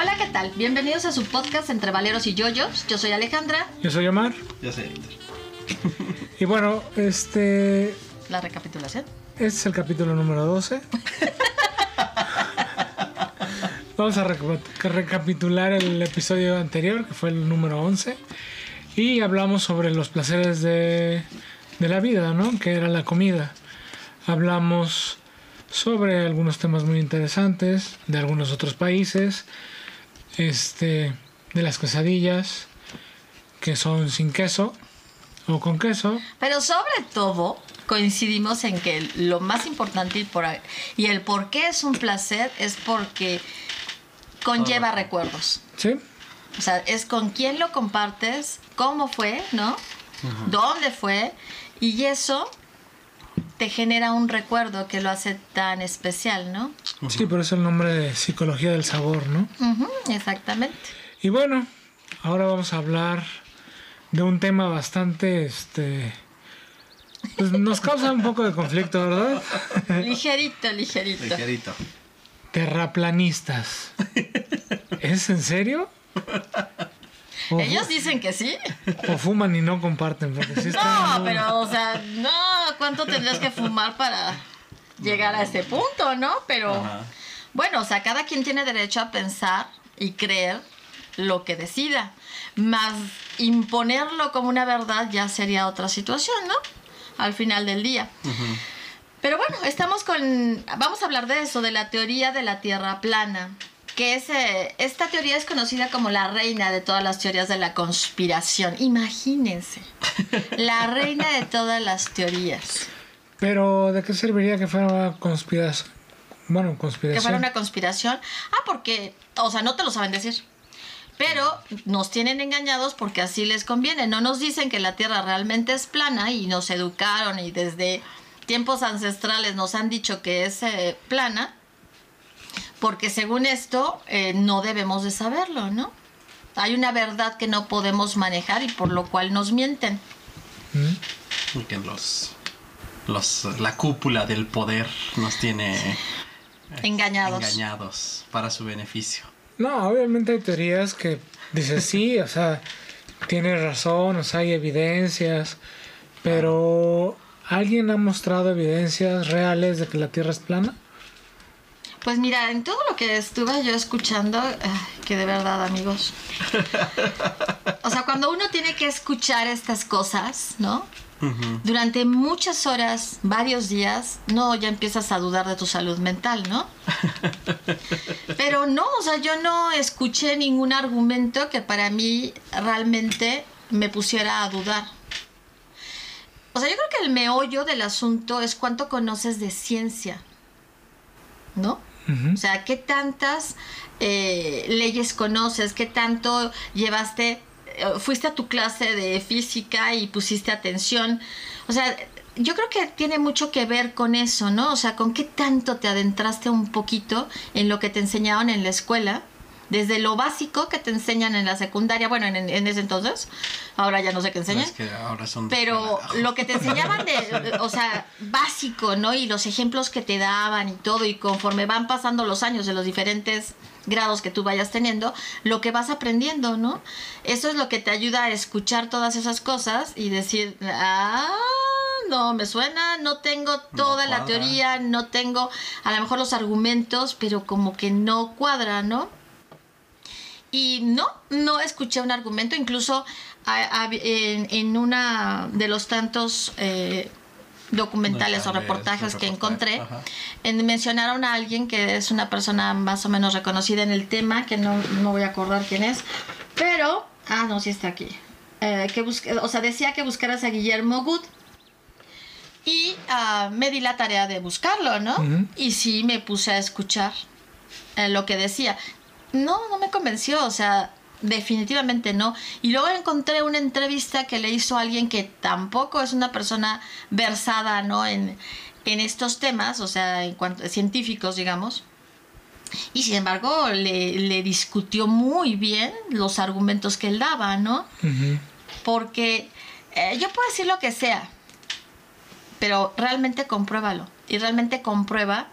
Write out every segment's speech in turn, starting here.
Hola, ¿qué tal? Bienvenidos a su podcast Entre Valeros y Yoyos. Yo soy Alejandra. Yo soy Omar. Yo soy Héctor. Y bueno, este La recapitulación. este es el capítulo número 12. Vamos a reca- recapitular el episodio anterior, que fue el número 11. Y hablamos sobre los placeres de, de la vida, ¿no? Que era la comida. Hablamos sobre algunos temas muy interesantes de algunos otros países. Este, de las quesadillas, que son sin queso o con queso. Pero sobre todo, coincidimos en que lo más importante y, por, y el por qué es un placer es porque conlleva recuerdos. ¿Sí? O sea, es con quién lo compartes, cómo fue, ¿no? ¿Dónde fue? Y eso te genera un recuerdo que lo hace tan especial, ¿no? Sí, por eso el nombre de psicología del sabor, ¿no? Exactamente. Y bueno, ahora vamos a hablar de un tema bastante, este, pues nos causa un poco de conflicto, ¿verdad? Ligerito, ligerito. Ligerito. Terraplanistas. ¿Es en serio? Ellos dicen que sí. o fuman y no comparten, porque sí No, muy- pero, o sea, no, ¿cuánto tendrías que fumar para llegar a ese punto, no? Pero, Ajá. bueno, o sea, cada quien tiene derecho a pensar y creer lo que decida. Más imponerlo como una verdad ya sería otra situación, ¿no? Al final del día. Pero bueno, estamos con. Vamos a hablar de eso, de la teoría de la Tierra plana. Que es, eh, esta teoría es conocida como la reina de todas las teorías de la conspiración. Imagínense. La reina de todas las teorías. Pero, ¿de qué serviría que fuera una conspiración? Bueno, Que conspiración. fuera una conspiración. Ah, porque. O sea, no te lo saben decir. Pero nos tienen engañados porque así les conviene. No nos dicen que la Tierra realmente es plana y nos educaron y desde tiempos ancestrales nos han dicho que es eh, plana. Porque según esto eh, no debemos de saberlo, ¿no? Hay una verdad que no podemos manejar y por lo cual nos mienten. ¿Mm? Y que los, los, la cúpula del poder nos tiene Engañados. engañados para su beneficio. No, obviamente hay teorías que dices sí, o sea, tienes razón, o sea, hay evidencias, pero ¿alguien ha mostrado evidencias reales de que la Tierra es plana? Pues mira, en todo lo que estuve yo escuchando, ay, que de verdad, amigos. O sea, cuando uno tiene que escuchar estas cosas, ¿no? Durante muchas horas, varios días, no, ya empiezas a dudar de tu salud mental, ¿no? Pero no, o sea, yo no escuché ningún argumento que para mí realmente me pusiera a dudar. O sea, yo creo que el meollo del asunto es cuánto conoces de ciencia, ¿no? O sea, ¿qué tantas eh, leyes conoces? ¿Qué tanto llevaste, eh, fuiste a tu clase de física y pusiste atención? O sea, yo creo que tiene mucho que ver con eso, ¿no? O sea, con qué tanto te adentraste un poquito en lo que te enseñaban en la escuela. Desde lo básico que te enseñan en la secundaria, bueno, en, en ese entonces, ahora ya no sé qué enseñan. Es que ahora son Pero lo que te enseñaban de, o sea, básico, ¿no? Y los ejemplos que te daban y todo, y conforme van pasando los años de los diferentes grados que tú vayas teniendo, lo que vas aprendiendo, ¿no? Eso es lo que te ayuda a escuchar todas esas cosas y decir, ah, no, me suena, no tengo toda la teoría, no tengo a lo mejor los argumentos, pero como que no cuadra, ¿no? Y no, no escuché un argumento, incluso a- a- en, en una de los tantos eh, documentales o reportajes que encontré, en- mencionaron a alguien que es una persona más o menos reconocida en el tema, que no, no voy a acordar quién es, pero, ah, no, sí está aquí, Eh, que busque- o sea, decía que buscaras a Guillermo Good. Y ah, me di la tarea de buscarlo, ¿no? Y sí me puse a escuchar eh, lo que decía. No, no me convenció, o sea, definitivamente no. Y luego encontré una entrevista que le hizo a alguien que tampoco es una persona versada, ¿no? En, en estos temas, o sea, en cuanto científicos, digamos. Y sin embargo, le, le discutió muy bien los argumentos que él daba, ¿no? Porque eh, yo puedo decir lo que sea, pero realmente compruébalo. Y realmente comprueba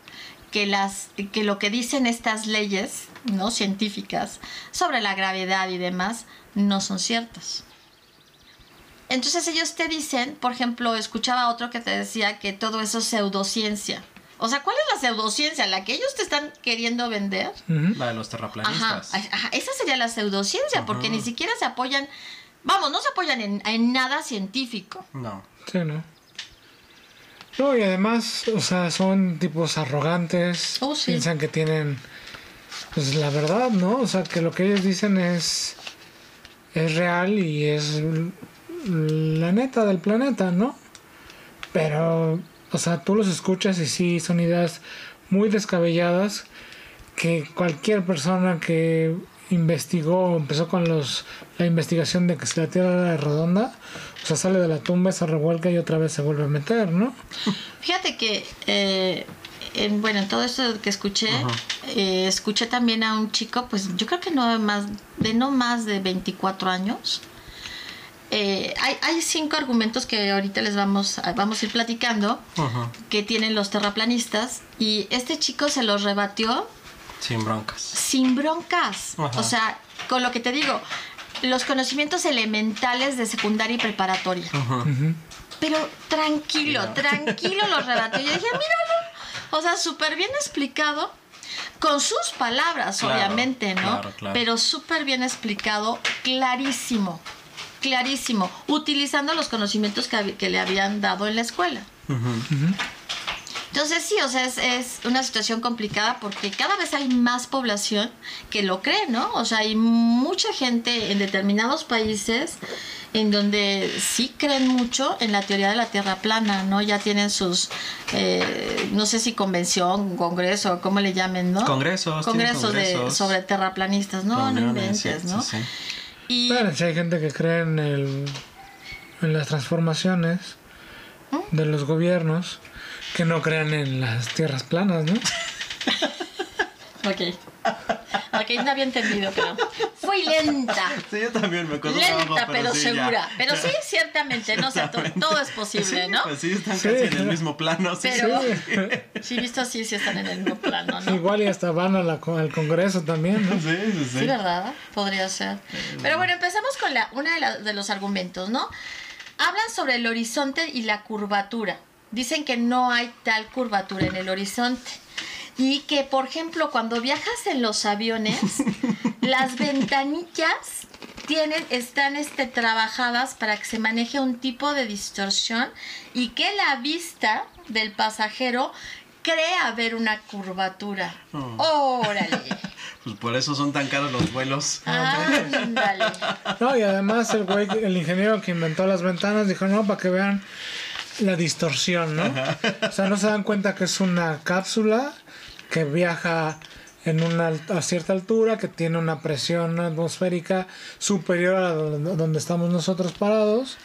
que, las, que lo que dicen estas leyes no científicas sobre la gravedad y demás no son ciertas. Entonces ellos te dicen, por ejemplo, escuchaba otro que te decía que todo eso es pseudociencia. O sea, ¿cuál es la pseudociencia? ¿La que ellos te están queriendo vender? La de los terraplanistas. ajá, esa sería la pseudociencia, porque ni siquiera se apoyan, vamos, no se apoyan en, en nada científico. No. Sí, ¿no? No, y además, o sea, son tipos arrogantes. Oh, sí. Piensan que tienen, pues, la verdad, ¿no? O sea, que lo que ellos dicen es, es real y es la neta del planeta, ¿no? Pero, o sea, tú los escuchas y sí, son ideas muy descabelladas que cualquier persona que investigó, empezó con los la investigación de que si la Tierra era redonda, o sea, sale de la tumba, se revuelca y otra vez se vuelve a meter, ¿no? Fíjate que, eh, en, bueno, en todo esto que escuché, eh, escuché también a un chico, pues yo creo que no más, de no más de 24 años. Eh, hay, hay cinco argumentos que ahorita les vamos a, vamos a ir platicando Ujú. que tienen los terraplanistas y este chico se los rebatió Sin broncas. sin broncas. Ajá. O sea, con lo que te digo, los conocimientos elementales de secundaria y preparatoria. Pero tranquilo, Mira. tranquilo lo rebatió. Yo dije, míralo. O sea, súper bien explicado. Con sus palabras, Claro, obviamente, ¿no? claro, claro. Pero súper bien explicado, clarísimo. Clarísimo. Utilizando los conocimientos que, le habían dado en la escuela. Entonces sí, o sea, es, es una situación complicada porque cada vez hay más población que lo cree, ¿no? O sea, hay mucha gente en determinados países en donde sí creen mucho en la teoría de la Tierra plana, ¿no? Ya tienen sus, eh, no sé si convención, congreso, ¿cómo le llamen, no? Congresos, Congresos, de, sobre terraplanistas, no, no inventes, sí, ¿no? sí, sí. Y Bueno, si hay gente que cree en, el, en las transformaciones de los gobiernos que no crean en las tierras planas, ¿no? Ok. Ok, no había entendido, pero fui lenta. Sí, yo también me costó Lenta, trabajo, pero, sí, segura. ya. Pero sí, ciertamente, no sé, todo es posible, Sí, ¿no? Pues sí, están Sí, casi en el mismo plano. Sí, Pero, sí. sí, visto así, sí están en el mismo plano, ¿no? Igual y hasta van a la, al Congreso también, ¿no? Sí, sí, sí. Sí, ¿verdad? Podría ser. Pero bueno, empezamos con la, una de, la- de los argumentos, ¿no? Hablan sobre el horizonte y la curvatura. Dicen que no hay tal curvatura en el horizonte. Y que, por ejemplo, cuando viajas en los aviones, las ventanillas tienen, están este, trabajadas para que se maneje un tipo de distorsión y que la vista del pasajero crea ver una curvatura. Oh. Órale. Pues por eso son tan caros los vuelos. Ándale. No, y además el güey, el ingeniero que inventó las ventanas dijo, no, para que vean la distorsión, ¿no? O sea, no se dan cuenta que es una cápsula que viaja en una a cierta altura, que tiene una presión atmosférica superior a donde, donde estamos nosotros parados.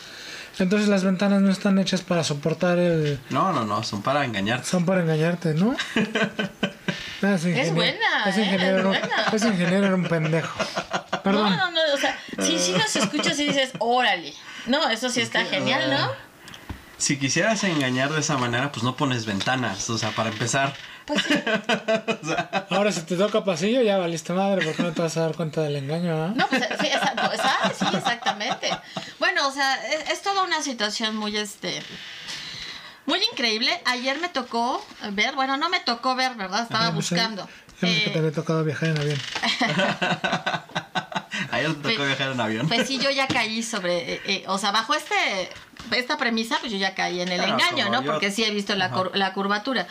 Entonces las ventanas no están hechas para soportar el... No, no, no, son para engañarte. Son para engañarte, ¿no? Ah, ese ingeniero- buena, ¿eh? ingeniero, Es buena. ingeniero era un pendejo. Perdón. No, no, no, o sea, sí, sí los escuchas y dices, órale. No, eso sí está genial, ¿no? Si quisieras engañar de esa manera, pues no pones ventanas. O sea, para empezar. Pues sí. Ahora, si te toca pasillo, ya valiste madre, porque no te vas a dar cuenta del engaño, ¿ah? No, pues sí, exacto, sí, exactamente. Bueno, o sea, es, es toda una situación muy, este, muy increíble. Ayer me tocó ver, bueno, no me tocó ver, ¿verdad? Estaba Ah, buscando. Ves que Eh, te había tocado viajar en avión. Ayer te tocó Pues- viajar en avión. Pues sí, yo ya caí sobre, eh, eh, o sea, bajo este esta premisa, pues yo ya caí en el Claro, engaño, ¿no? yo- Porque sí he visto la, cur- la curvatura.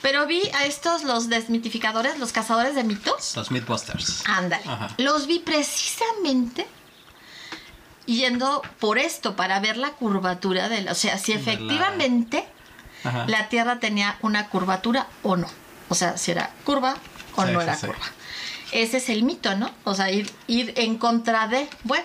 Pero vi a estos, los desmitificadores, los cazadores de mitos. Los Mythbusters. Ándale. Ajá. Los vi precisamente yendo por esto, para ver la curvatura de la... O sea, si la- efectivamente la Tierra tenía una curvatura o no. O sea, si era curva o Sí, no era sí. curva. Ese es el mito, ¿no? O sea, ir, ir en contra de... Bueno,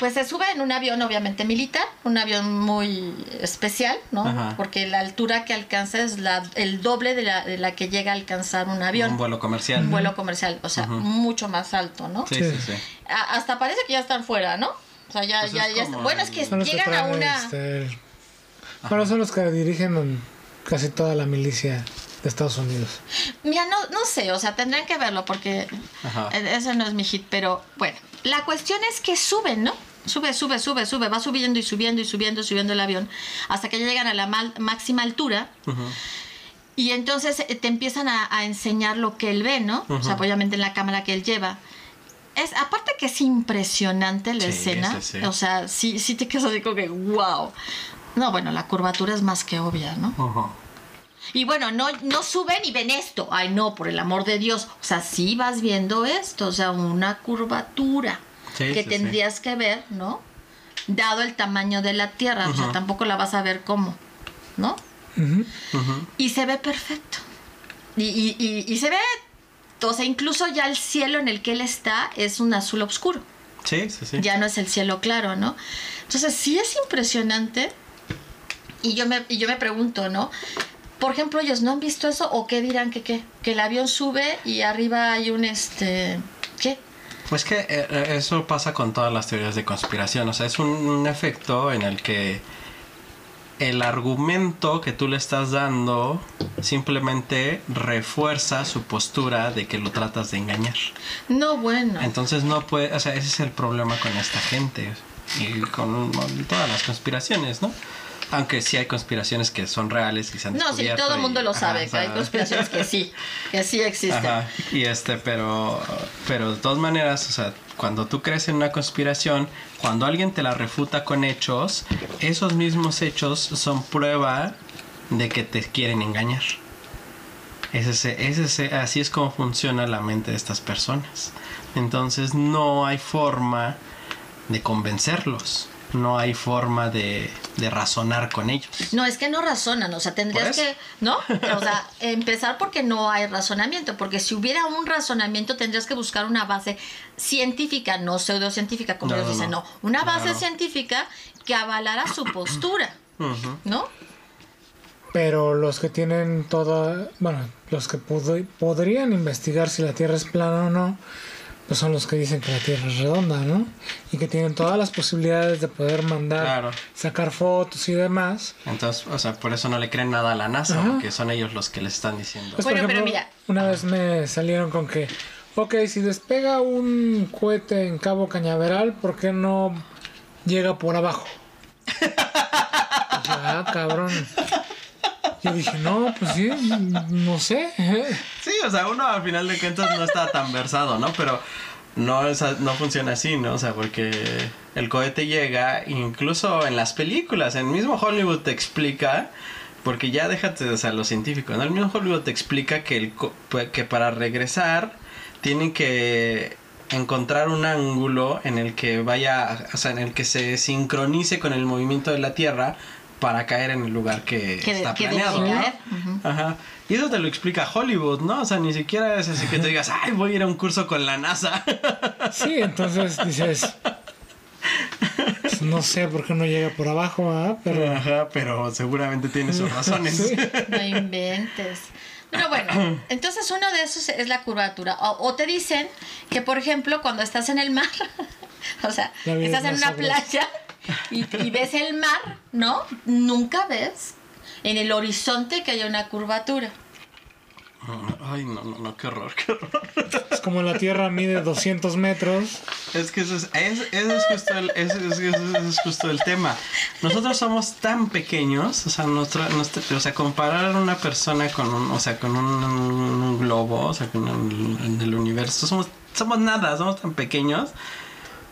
pues se sube en un avión obviamente militar, un avión muy especial, ¿no? Ajá. Porque la altura que alcanza es la, el doble de la, de la que llega a alcanzar un avión. Un vuelo comercial. Un vuelo comercial, o sea, mucho más alto, ¿no? Sí, sí, Sí. sí. A- hasta parece que ya están fuera, ¿no? O sea, ya, Pues ya, es ya está- Bueno, es que llegan a una... este, bueno, son los que dirigen casi toda la milicia de Estados Unidos. Mira, no, no sé, o sea, tendrían que verlo porque Ajá. e- ese no es mi hit, pero bueno, la cuestión es que suben, ¿no? Sube, sube, sube, sube, va subiendo y subiendo y subiendo y subiendo el avión hasta que ya llegan a la mal- máxima altura y entonces eh, te empiezan a, a enseñar lo que él ve, ¿no? O sea, obviamente en la cámara que él lleva. Es, aparte que es impresionante la Sí, escena, sí, sí. o sea, sí, sí te quedas así como que, wow. No, bueno, la curvatura es más que obvia, ¿no? Ujú. Y bueno, no, no suben y ven esto. Ay, no, por el amor de Dios. O sea, sí vas viendo esto, o sea, una curvatura Sí, que sí, tendrías que ver, ¿no? Dado el tamaño de la Tierra, o sea, tampoco la vas a ver como, ¿no? Y se ve perfecto. Y, y- y- y se ve, o sea, incluso ya el cielo en el que él está es un azul oscuro. Sí, sí, sí. Ya no es el cielo claro, ¿no? Entonces sí es impresionante. Y yo me, y yo me pregunto, ¿no? Por ejemplo, ellos no han visto eso o qué dirán que qué? Que el avión sube y arriba hay un este. ¿Qué? Pues que eh, eh, eso pasa con todas las teorías de conspiración. O sea, es un, un efecto en el que el argumento que tú le estás dando simplemente refuerza su postura de que lo tratas de engañar. No, bueno. Entonces no puede, o sea, ese es el problema con esta gente y con todas las conspiraciones, ¿no? Aunque sí hay conspiraciones que son reales y se han No, sí, todo el y- mundo lo sabe, que hay conspiraciones que sí, que sí existen. Ajá, y este, pero, pero de todas maneras, o sea, cuando tú crees en una conspiración, cuando alguien te la refuta con hechos, esos mismos hechos son prueba de que te quieren engañar. Ese, es- ese, es- así es como funciona la mente de estas personas. Entonces no hay forma de convencerlos, no hay forma de, de razonar con ellos. No, es que no razonan, o sea, tendrías que, ¿no? O sea, empezar porque no hay razonamiento, porque si hubiera un razonamiento tendrías que buscar una base científica, no pseudocientífica, como No, ellos no, dicen, no. no, una base Claro. científica que avalara su postura. ¿no? Pero los que tienen toda, bueno, los que pod- podrían investigar si la Tierra es plana o no, pues son los que dicen que la Tierra es redonda, ¿no? Y que tienen todas las posibilidades de poder mandar, Claro. sacar fotos y demás. Entonces, o sea, por eso no le creen nada a la NASA, Ajá. porque son ellos los que les están diciendo. Pues, Bueno, por pero ejemplo, mira. una vez me salieron con que, ok, si despega un cohete en Cabo Cañaveral, ¿por qué no llega por abajo? Dije, ah, cabrón. Yo dije, no, pues sí, no sé. Sí, o sea, uno al final de cuentas no está tan versado, ¿no? Pero no, es no funciona así, ¿no? O sea, porque el cohete llega, incluso en las películas, en el mismo Hollywood te explica, porque ya déjate, o sea, lo científico, ¿no? El mismo Hollywood te explica que, el, co- que para regresar tienen que encontrar un ángulo en el que vaya, o sea, en el que se sincronice con el movimiento de la Tierra para caer en el lugar que, Que, está que planeado. ¿no? caer. Ujú. Ajá. Y eso te lo explica Hollywood, ¿no? O sea, ni siquiera es así que te digas, ay, voy a ir a un curso con la NASA. Sí, entonces dices, pues, no sé por qué no llega por abajo, ¿ah? Pero Ajá, pero seguramente tiene sus razones. Sí. No inventes. Pero bueno, entonces uno de esos es la curvatura. O, o te dicen que, por ejemplo, cuando estás en el mar, o sea, estás es en una playa y, y ves el mar, ¿no? Nunca ves en el horizonte que haya una curvatura. Ay, no, no, no, qué horror, qué horror. es como la Tierra mide 200 metros. Es que eso es, es, ese es justo el, es, es justo el tema. Nosotros somos tan pequeños, o sea, nuestro, nuestro- o sea, comparar a una persona con un, o sea, con un, un globo, o sea, con el, del universo, somos, somos nada, somos tan pequeños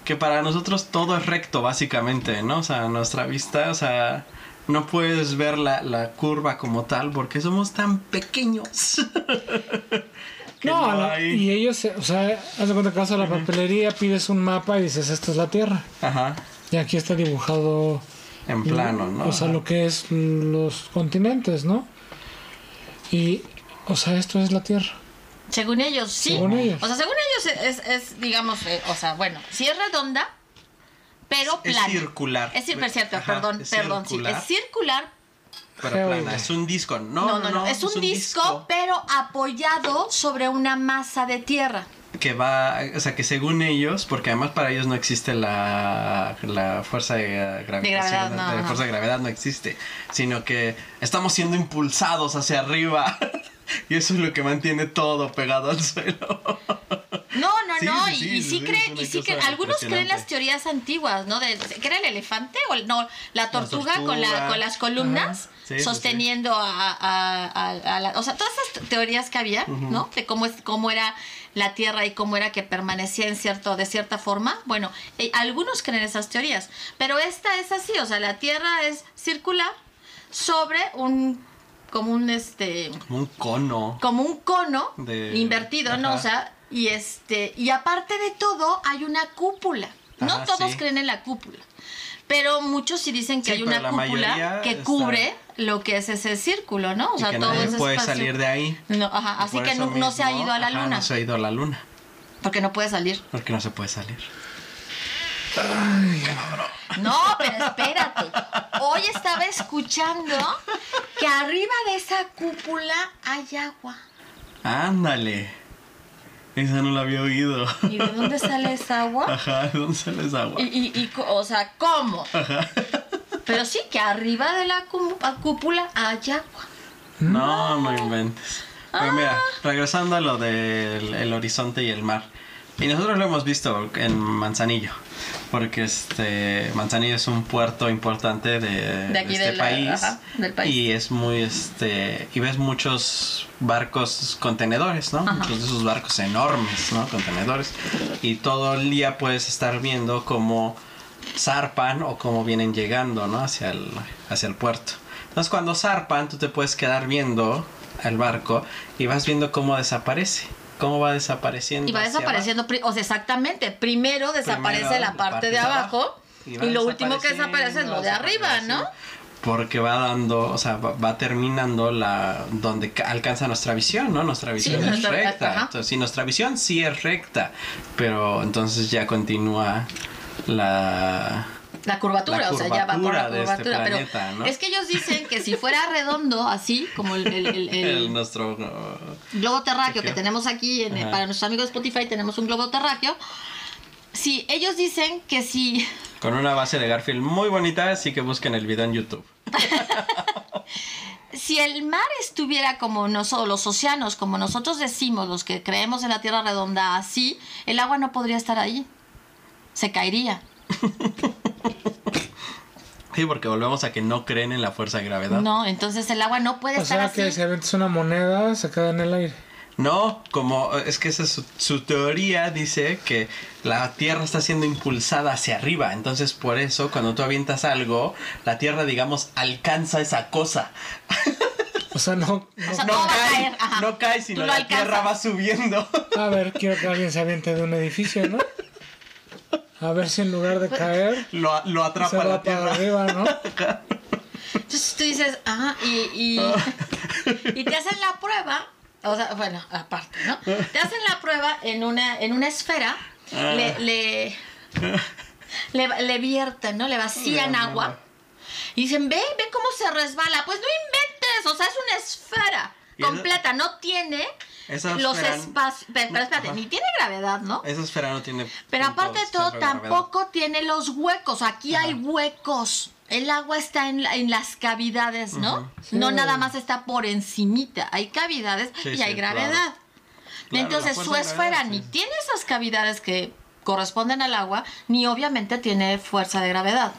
que para nosotros todo es recto, básicamente, ¿no? O sea, nuestra vista, o sea, no puedes ver la, la curva como tal porque somos tan pequeños. Que No, no la- hay- y ellos, se- o sea, haz de cuenta que vas a la papelería, pides un mapa y dices, esta es la Tierra. Ajá, Y aquí está dibujado, en plano, ¿no? o sea, lo que es los continentes, ¿no? Y, o sea, esto es la Tierra. Según ellos, sí. Según ellos. O sea, según ellos es, es, digamos, eh, o sea, bueno, sí es redonda, pero Es plana. circular. Es cir- cierto, Ajá, perdón, es perdón, sí. circular. Es circular, Pero plana, es un disco. No, no, no, no, es, un, disco, pero apoyado sobre una masa de tierra. Que va, o sea, que según ellos, porque además para ellos no existe la, la fuerza de gravitación, gravedad, no, la no. fuerza de gravedad no existe, sino que estamos siendo impulsados hacia arriba y eso es lo que mantiene todo pegado al suelo. No, no, Sí, no, sí, y, sí, y creen, y sí creen, algunos creen las teorías antiguas, ¿no? De, que era el elefante o el- no, la tortuga, con, la, tortuga. con las columnas sosteniendo A, a- a- a la, o sea, todas esas teorías que había, ¿no? De cómo es, cómo era la Tierra y cómo era que permanecía en cierto, de cierta forma. Bueno, eh, algunos creen esas teorías, pero esta es así, o sea, la Tierra es circular sobre un, como un este, Como un cono. como un cono De- invertido, ¿no? O sea, y este, y aparte de todo, hay una cúpula. No todos sí. creen en la cúpula. Pero muchos sí dicen que Sí, hay una la cúpula que está- cubre lo que es ese círculo, ¿no? O y sea, que todo nadie ese puede espacio. salir de ahí. No, ajá, así que no, no se ha ido a la ajá, luna. No se ha ido a la luna. Porque no puede salir. Porque no se puede salir. No, pero espérate. Hoy estaba escuchando que arriba de esa cúpula hay agua. Ándale. Esa no la había oído. ¿Y de dónde sale esa agua? Ajá, ¿de dónde sale esa agua? Y, y, o sea, ¿cómo? Pero sí, que arriba de la cú- cúpula hay agua. No, no inventes. Pero mira, Ah. regresando a lo del el horizonte y el mar. Y nosotros lo hemos visto en Manzanillo. Porque este Manzanillo es un puerto importante de, De aquí este país, ajá, del país. Y es muy este. Y ves muchos barcos contenedores, ¿no? Muchos de esos barcos enormes, ¿no? Contenedores. Y todo el día puedes estar viendo cómo zarpan o cómo vienen llegando, ¿no? Hacia el, hacia el puerto. Entonces cuando zarpan, tú te puedes quedar viendo el barco y vas viendo cómo desaparece. Cómo va desapareciendo. Y va desapareciendo, o sea, exactamente, primero desaparece Primero la parte, de abajo, y, lo último que desaparece es lo de arriba, ¿no? Porque va dando, o sea, va, va terminando la donde ca- alcanza nuestra visión, ¿no? Nuestra visión es nuestra- recta. ajá. Entonces, sí, nuestra visión sí es recta, pero entonces ya continúa la La curvatura, La o sea, ya va por la curvatura este pero es que ellos dicen que si fuera redondo, así, como el, el- el- el el nuestro uh, globo terráqueo que tenemos aquí, en- para nuestros amigos de Spotify tenemos un globo terráqueo. Sí, ellos dicen que si con una base de Garfield muy bonita, así que busquen el video en YouTube. si el mar estuviera como nosotros, los océanos, como nosotros decimos, los que creemos en la Tierra redonda así, el agua no podría estar ahí. Se caería. Sí, porque volvemos a que no creen en la fuerza de gravedad. No, entonces el agua no puede O estar sea así. que si aventas una moneda, se queda en el aire. No, como es que esa es su, su teoría dice que la Tierra está siendo impulsada hacia arriba, entonces por eso cuando tú avientas algo, la Tierra digamos alcanza esa cosa. O sea, no. no- O sea, cae, caer, no cae, sino la alcanzas. Tierra va subiendo. A ver, quiero que alguien se aviente de un edificio, ¿no? A ver si en lugar de caer, lo, lo se atrapa va la para Tierra. arriba, ¿no? Entonces tú dices, ah, y, y, y te hacen la prueba, o sea, bueno, aparte, ¿no? Te hacen la prueba en una, en una esfera, le, le, le, le vierten, ¿no? Le vacían agua. Y dicen, ve, ve cómo se resbala. Pues no inventes, o sea, es una esfera completa, no tiene Esa los esfera- espacios. Pero, pero espérate, Ajá. ni tiene gravedad, ¿no? Esa esfera no tiene. Pero aparte de todo, gravedad. tampoco tiene los huecos. Aquí hay huecos. El agua está en, la- en las cavidades, ¿no? No Sí. nada más está por encimita. Hay cavidades Sí, y sí, hay gravedad. Claro, Entonces su esfera gravedad, ni sí. tiene esas cavidades que corresponden al agua, ni obviamente tiene fuerza de gravedad.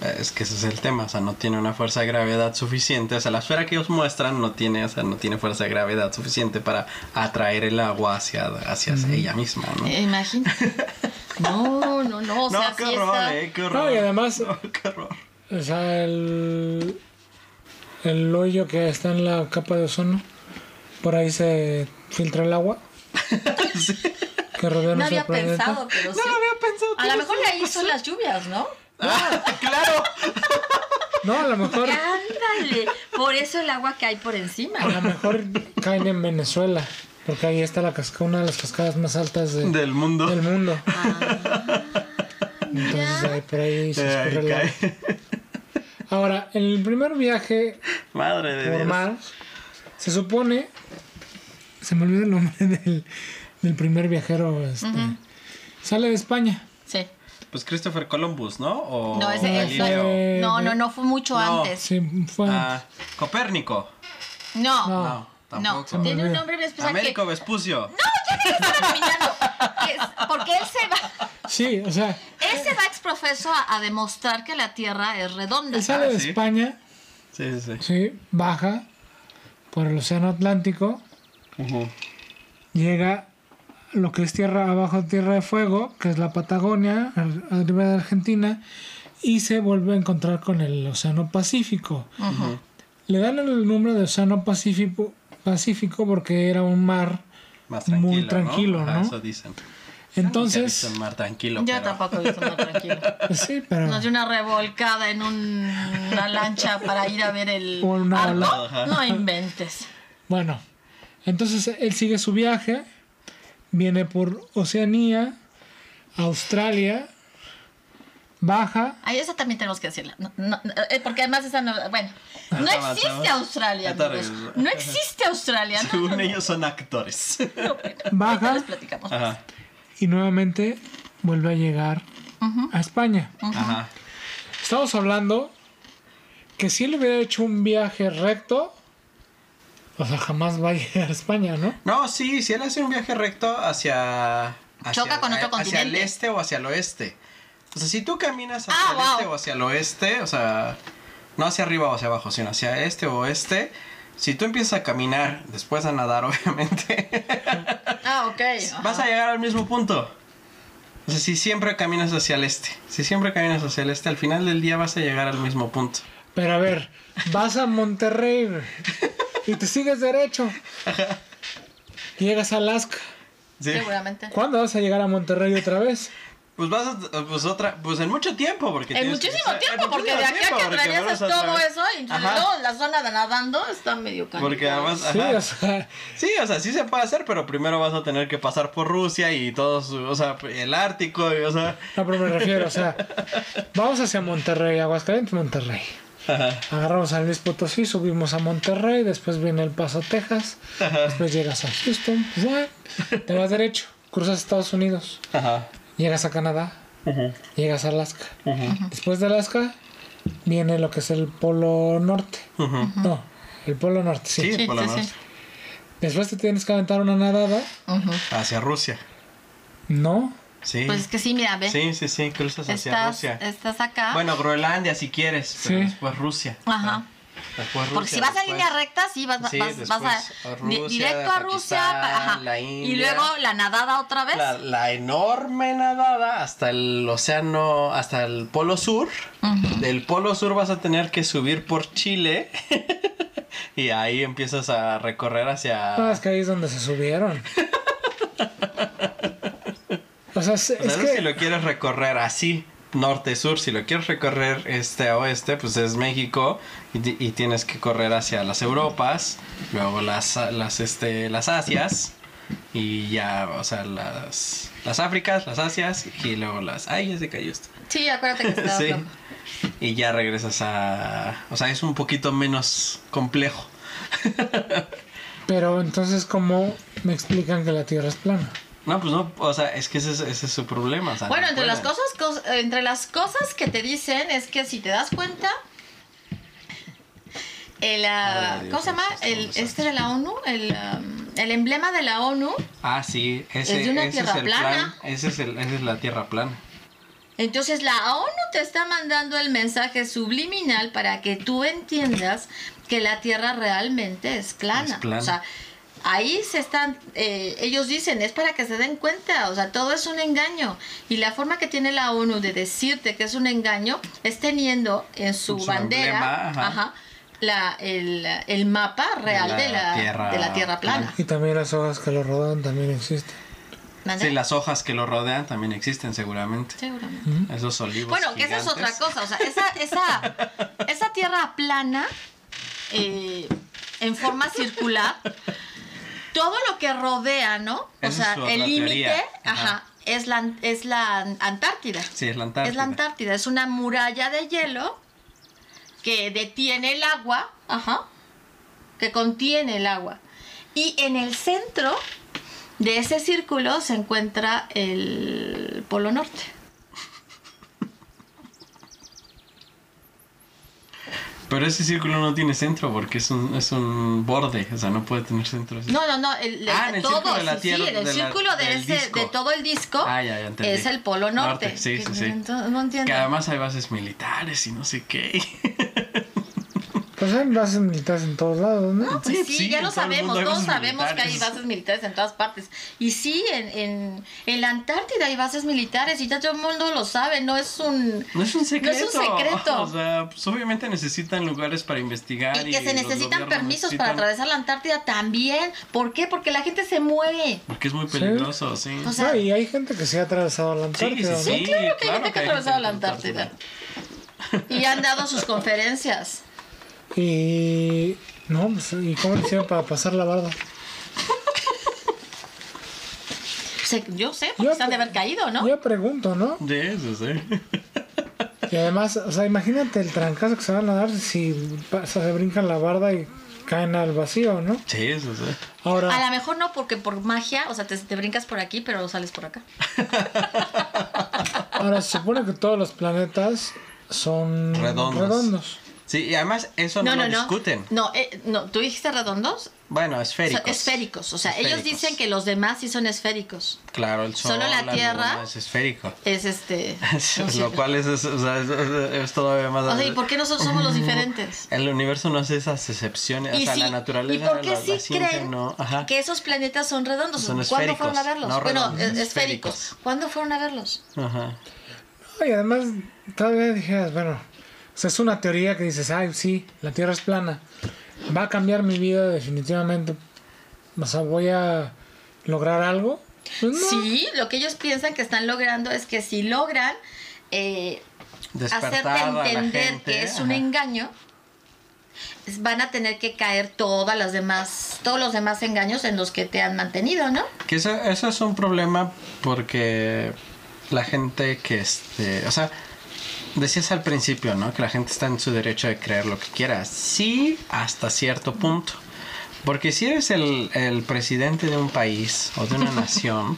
Es que ese es el tema, o sea, no tiene una fuerza de gravedad suficiente, o sea, la esfera que ellos muestran no tiene, o sea, no tiene fuerza de gravedad suficiente para atraer el agua hacia, hacia ella misma, ¿no? Eh, imagina. No, no, no. O no, sea, qué sí horror, está- eh, qué horror. No, y además- No, qué horror. O sea, el, el hoyo que está en la capa de ozono, por ahí se filtra el agua que rodea No había planeta. pensado, pero sí. No lo había pensado. A lo mejor la son las lluvias, ¿no? Ah, claro. No, a lo mejor, Ándale. Por eso el agua cae por encima. a lo mejor caen en Venezuela, porque ahí está la cascada, una de las cascadas más altas de- Del mundo. del mundo. Entonces ahí por ahí se Ahí escurre el agua. cae. Ahora, en el primer viaje Madre de por Dios. mar, se supone, se me olvidó el nombre del, del primer viajero, este, sale de España. Pues Christopher Columbus, ¿no? O No, ese, ese- no, no, no fue mucho No. antes. Sí, fue Ah, Copérnico. No. No. No. Tampoco. No, tiene un nombre bien especial que... Américo Vespucio. Estaba adivinando. Es- porque él se va... Sí, o sea, Él se va exprofeso a, a demostrar que la Tierra es redonda. él sale Ah, de sí. España, Sí, sí, sí. sí, baja por el Océano Atlántico, Ujú. llega lo que es tierra abajo Tierra de Fuego, que es la Patagonia, al- arriba de Argentina, y se vuelve a encontrar con el Océano Pacífico. Le dan el nombre de Océano Pacífico, Pacífico porque era un mar. Más Muy tranquilo, Ajá, ¿no? Eso dicen. Entonces, mar tranquilo. Pero- tampoco he visto más tranquilo. sí, pero Nos dio una revolcada en un- una lancha para ir a ver el O una arco. No inventes. bueno, entonces él sigue su viaje, viene por Oceanía, Australia, baja, Ahí eso también tenemos que decirla. No, no, eh, porque además esa no... Bueno, no Avanzamos. existe Australia, amigos. No existe Australia. No, Según no, no. ellos son actores. No, bueno, Baja. ahorita les platicamos. Ajá. y nuevamente vuelve a llegar a España. Ajá. Estamos hablando que si él hubiera hecho un viaje recto, o sea, jamás va a llegar a España, ¿no? No, sí, si él hace un viaje recto hacia. hacia Choca con otro Hacia el continente. este o hacia el oeste. O sea, si tú caminas hacia Ah, el wow. este o hacia el oeste, o sea, no hacia arriba o hacia abajo, sino hacia este o oeste. Si tú empiezas a caminar, después a nadar, obviamente, Ah, ok. vas a llegar al mismo punto. O sea, si siempre caminas hacia el este, si siempre caminas hacia el este, al final del día vas a llegar al mismo punto. Pero a ver, vas a Monterrey y te sigues derecho. Y llegas a Alaska. Sí. Seguramente. ¿Cuándo vas a llegar a Monterrey otra vez? Pues vas a, pues otra, pues en mucho tiempo, porque En tienes muchísimo en tiempo, porque de aquí a que atraviesas todo eso y Ajá. luego la zona de nadando está medio cañón. Porque además, Sí, ajá. o sea, Sí, o sea, sí se puede hacer, pero primero vas a tener que pasar por Rusia y todos, o sea, el Ártico, y, o sea. no, pero me refiero, o sea, vamos hacia Monterrey, Aguascalientes, Monterrey. Ajá. Agarramos a Luis Potosí, subimos a Monterrey, después viene El Paso, Texas, después llegas a Houston, pues, te vas derecho, cruzas Estados Unidos, Ajá. llegas a Canadá, llegas a Alaska. Después de Alaska viene lo que es el Polo Norte. No, el Polo Norte, sí. Sí, Sí, por lo sí. Después te tienes que aventar una nadada. Hacia Rusia. No, Sí. Pues es que sí, mira, ve. sí, sí, sí, cruzas hacia estás, Rusia. estás acá. Bueno, Groenlandia si quieres, pero Sí. después Rusia. Ajá. Después Porque Rusia, si vas en después- línea recta, sí, vas, Sí, vas después a, Rusia, directo a Rusia. Pakistán, ajá. la Y luego la nadada otra vez. La, la enorme nadada hasta el océano, hasta el polo sur. Del polo sur vas a tener que subir por Chile. y ahí empiezas a recorrer hacia... Ah, es que ahí es donde se subieron. O sea, es, O sea, es eso que si lo quieres recorrer así, norte-sur, si lo quieres recorrer este a oeste, pues es México y, y tienes que correr hacia las Europas, luego las, las, este, las Asias y ya, o sea, las, las Áfricas, las Asias y luego las... ¡Ay, ya se cayó esto! Sí, acuérdate que estás Sí. loco. Y ya regresas a... O sea, es un poquito menos complejo. Pero entonces, ¿cómo me explican que la Tierra es plana? No, pues no, o sea, es que ese es, ese es su problema. o sea, Bueno, no entre las cosas, cos- entre las cosas que te dicen es que si te das cuenta, el, ah, Ay, Dios, ¿cómo se llama? El, este de la ONU, el, um, el emblema de la ONU, Ah, sí, ese, Es de una ese tierra es el plana. plan. Ese es, el, esa es la tierra plana. entonces la ONU te está mandando el mensaje subliminal para que tú entiendas que la Tierra realmente es plana. Es plana. O sea, ahí se están, eh, ellos dicen, es para que se den cuenta, o sea, todo es un engaño. Y la forma que tiene la ONU de decirte que es un engaño es teniendo en su, Su bandera emblema, ajá. ajá, la, el, el mapa real de la, tierra de la Tierra plana. Y también las hojas que lo rodean también existen. Sí, las hojas que lo rodean también existen seguramente. Seguramente. Esos olivos. Bueno, que esa es otra cosa, o sea, esa, esa, esa tierra plana, eh, en forma circular, todo lo que rodea, ¿no? O Esa sea, el límite, Ajá. es la, es la Antártida. Sí, es la Antártida. Es la Antártida, es una muralla de hielo que detiene el agua, ajá, que contiene el agua. Y en el centro de ese círculo se encuentra el Polo Norte. Pero ese círculo no tiene centro porque es un, es un borde, o sea, no puede tener centro. No, no, no, el, Ah, el todo, de la Tierra, sí, el de la- círculo de, ese, de todo el disco Ah, ya, ya entendí. es el polo norte. Norte, sí, sí, sí. no entiendo. Que además hay bases militares y no sé qué. Pues hay bases militares en todos lados, ¿no? No, pues Sí, sí, sí, ya lo sabemos, todos bases sabemos que hay bases militares en todas partes. Y sí, en, en, en la Antártida hay bases militares y ya todo el mundo lo sabe, no es un... No es un secreto. secreto. O sea, pues obviamente necesitan lugares para investigar. Y que se necesitan permisos para necesitan- atravesar la Antártida también. ¿Por qué? Porque la gente se muere. Porque es muy peligroso, sí. O sea, No, y hay gente que se ha atravesado la Sí, sí, Antártida, ¿no? sí. claro que hay gente que ha atravesado la Antártida. Y han dado sus conferencias. Y. No, pues, ¿y cómo le hicieron para pasar la barda? Yo sé, porque Yo- se han de haber caído, ¿no? Yo pregunto, ¿no? De eso, sí. Y además, o sea, imagínate el trancazo que se van a dar si pa- se brincan la barda y caen al vacío, ¿no? Sí, eso sí. A Ahora, lo mejor no, porque por magia, o sea, te, te brincas por aquí, pero sales por acá. ahora se supone que todos los planetas son Redondos. redondos. Sí, y además eso no, No, no, lo no. discuten. No, eh, no, ¿tú dijiste redondos? Bueno, esféricos. esféricos. O sea, ellos Esféricos. dicen que los demás sí son esféricos. Claro, el sol, Solo la Tierra- luna es esférico. Es este. Lo cual es, es, o sea, es, todavía más... O sea, ¿y por qué nosotros somos los diferentes? El universo no hace esas excepciones. O sea, sí, la naturaleza, ¿Y por qué la, sí la ciencia creen no. Que esos planetas son redondos? Son ¿Cuándo fueron a verlos? no bueno, redondos, es- esféricos. esféricos. ¿Cuándo fueron a verlos? Ajá. Y además, todavía dijeras, bueno, sea, es una teoría que dices, ay, sí, la Tierra es plana. Va a cambiar mi vida definitivamente. O sea, voy a lograr algo. Pues no. Sí, lo que ellos piensan que están logrando es que si logran eh, Despertar hacerte a la entender gente, que es un ajá. engaño, van a tener que caer todas las demás, todos los demás engaños en los que te han mantenido, ¿no? Que eso, eso es un problema porque la gente que este, o sea, decías al principio, ¿no? Que la gente está en su derecho de creer lo que quiera. Sí, hasta cierto punto. Porque si eres el, el presidente de un país o de una nación,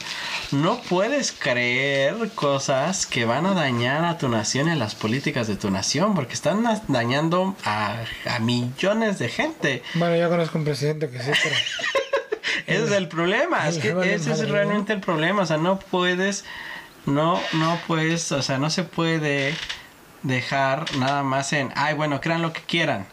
no puedes creer cosas que van a dañar a tu nación y a las políticas de tu nación, porque están dañando a, a millones de gente. Bueno, yo conozco un presidente que sí, pero... Ese es el problema, es que ese es realmente el problema, o sea, no puedes, no, no puedes, o sea, no se puede dejar nada más en, ay, bueno, crean lo que quieran,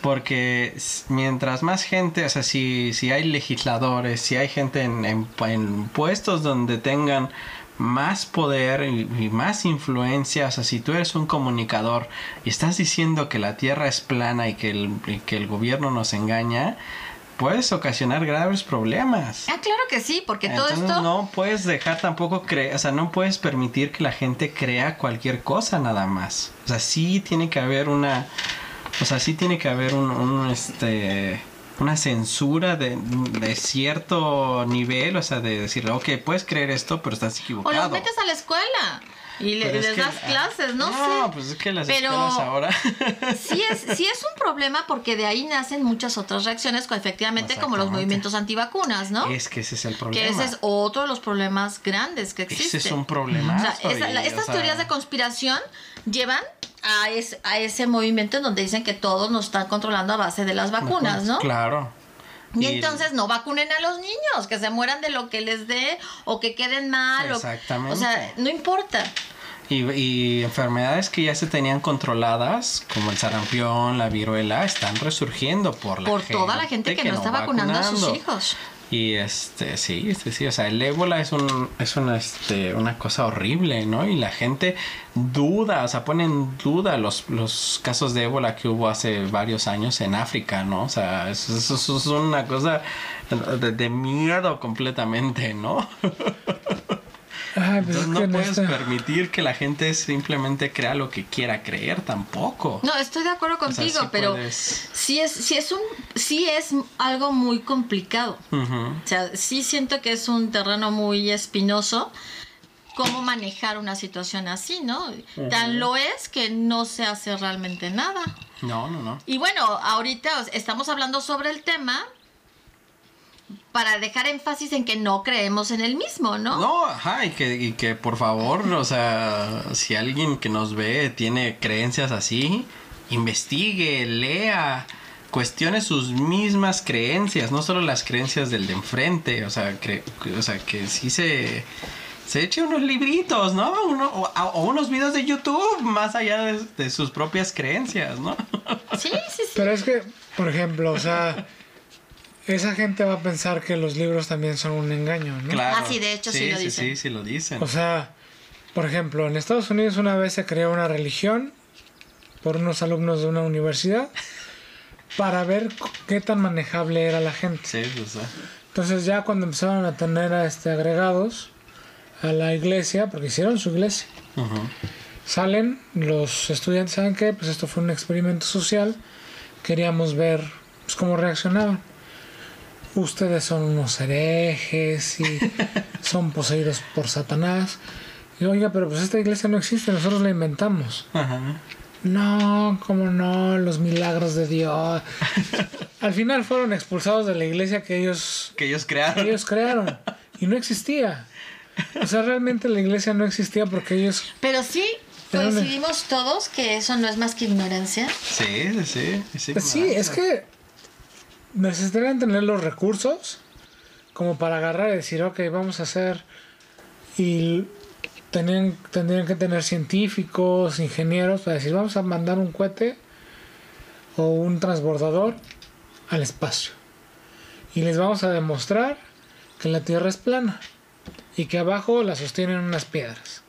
porque mientras más gente, o sea, si, si hay legisladores, si hay gente en, en, puestos donde tengan más poder y, y más influencia, o sea, si tú eres un comunicador y estás diciendo que la Tierra es plana y que el, y que el gobierno nos engaña, puedes ocasionar graves problemas. Ah, claro que sí, porque todo esto... no puedes dejar tampoco creer, o sea, no puedes permitir que la gente crea cualquier cosa nada más. O sea, sí tiene que haber una, o sea, sí tiene que haber un, un, este, una censura de, de cierto nivel, o sea, de decirle, ok, puedes creer esto, pero estás O equivocado. los metes a la escuela y le- les que- das clases, no, No, sé. pues es que las Pero- escuelas ahora. Sí es, sí es un problema porque de ahí nacen muchas otras reacciones, efectivamente, como los movimientos antivacunas, ¿no? es que ese es el problema. que ese es otro de los problemas grandes que existen. Ese es un problema. O sea, esa- la- estas teorías de conspiración llevan a, es- a ese movimiento en donde dicen que todos nos están controlando a base de las vacunas, ¿no? Claro. Y entonces no vacunen a los niños, que se mueran de lo que les dé o que queden mal. Exactamente. O sea, no importa. Y, y enfermedades que ya se tenían controladas, como el sarampión, la viruela, están resurgiendo por la Por toda la gente que, no está vacunando a sus hijos. Y este, sí, sí, sí, o sea, el ébola es un, es una, este, una cosa horrible, ¿no? Y la gente duda, o sea, pone en duda los, los casos de ébola que hubo hace varios años en África, ¿no? O sea, eso, es una cosa de miedo completamente, ¿no? Ay, pues Entonces no puedes esta- permitir que la gente simplemente crea lo que quiera creer tampoco. No, estoy de acuerdo sea, contigo, sí pero puedes- sí es, sí es un, sí es algo muy complicado. O sea, sí siento que es un terreno muy espinoso cómo manejar una situación así, ¿no? Tan lo es que no se hace realmente nada. No, no, no. Y bueno, ahorita estamos hablando sobre el tema para dejar énfasis en que no creemos en el mismo, ¿no? No, ajá, y que, y que por favor, o sea, si alguien que nos ve tiene creencias así, investigue, lea, cuestione sus mismas creencias, no solo las creencias del de enfrente, o sea, cre- o sea que sí se, se eche unos libritos, ¿no? Uno- o, o unos videos de YouTube más allá de, de sus propias creencias, ¿no? Sí, sí, sí. Pero es que, por ejemplo, o sea, esa gente va a pensar que los libros también son un engaño, ¿no? Claro. Ah, sí, de hecho, sí lo Sí, dicen. sí, sí lo dicen. O sea, por ejemplo, en Estados Unidos una vez se creó una religión por unos alumnos de una universidad para ver qué tan manejable era la gente. Sí, o sea, Entonces ya cuando empezaron a tener a este agregados a la iglesia, porque hicieron su iglesia, salen los estudiantes, ¿saben qué? Pues esto fue un experimento social, queríamos ver pues, cómo reaccionaban. Ustedes son unos herejes y son poseídos por Satanás. Y oiga, pero pues esta iglesia no existe, nosotros la inventamos. Ajá. No, cómo no, los milagros de Dios. Al final fueron expulsados de la iglesia que ellos Que ellos que crearon. ellos crearon y no existía. O sea, realmente la iglesia no existía porque ellos Pero sí coincidimos todos que eso no es más que ignorancia. Sí, sí, sí. Sí, Pues sí, es que necesitarían tener los recursos como para agarrar y decir, ok, vamos a hacer. Y tenían, tendrían que tener científicos, ingenieros, para decir, vamos a mandar un cohete o un transbordador al espacio. Y les vamos a demostrar que la Tierra es plana y que abajo la sostienen unas piedras.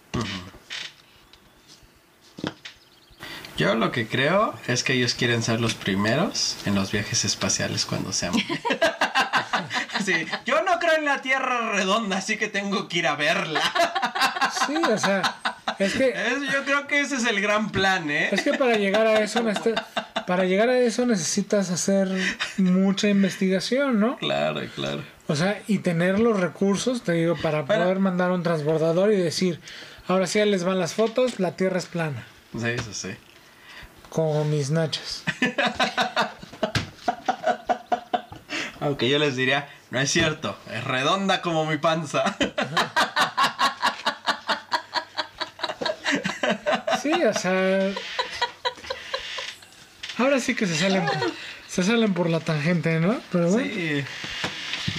Yo lo que creo es que ellos quieren ser los primeros en los viajes espaciales cuando sean. Sí, yo no creo en la Tierra redonda, así que tengo que ir a verla. Sí, o sea, es que Es- yo creo que ese es el gran plan, ¿eh? Es que para llegar a eso, para llegar a eso necesitas hacer mucha investigación, ¿no? Claro, claro. O sea, y tener los recursos, te digo, para poder mandar un transbordador y decir, ahora sí les van las fotos, la Tierra es plana, Sí, eso sí. Como mis nachas. Aunque yo les diría, no es cierto, es redonda como mi panza. Sí, o sea, ahora sí que se salen, se salen por la tangente, ¿no? Pero bueno, Sí.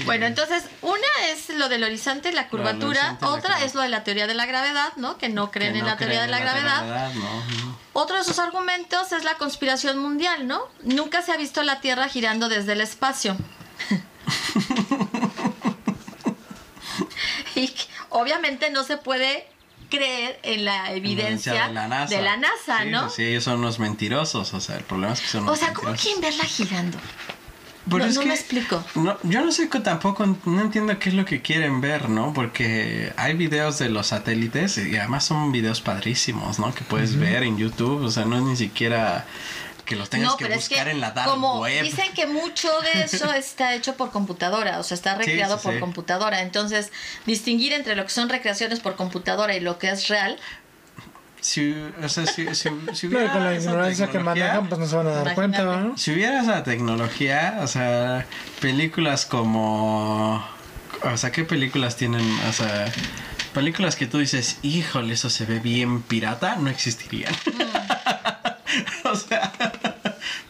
Bueno, entonces, una es lo del horizonte, la curvatura, otra es lo de la teoría de la gravedad, ¿no? Que no creen Que en no la teoría de la gravedad. no, no. Otro de sus argumentos es la conspiración mundial, ¿no? Nunca se ha visto la Tierra girando desde el espacio. y obviamente no se puede creer en la evidencia de la NASA, de la NASA, Sí, ¿no? Sí, ellos son unos mentirosos, o sea, el problema es que son O unos sea, ¿cómo quieren verla girando? Pero no es no que- me explico. No, yo no sé que tampoco, no entiendo qué es lo que quieren ver, ¿no? Porque hay videos de los satélites y además son videos padrísimos, ¿no? Que puedes ver en YouTube, o sea, no es ni siquiera que los tengas no, que pero es buscar que en la dark como web. dicen que mucho de eso está hecho por computadora, o sea, está Sí, recreado sí, por sí. computadora. Entonces, distinguir entre lo que son recreaciones por computadora y lo que es real, Si, o sea, si, si, si hubiera con la ignorancia que tecnología- manejan, pues no se van a dar Imagínate. cuenta, ¿no? Si hubiera esa tecnología, o sea, películas como... O sea, ¿qué películas tienen? O sea, películas que tú dices, híjole, eso se ve bien pirata, no existirían. o sea,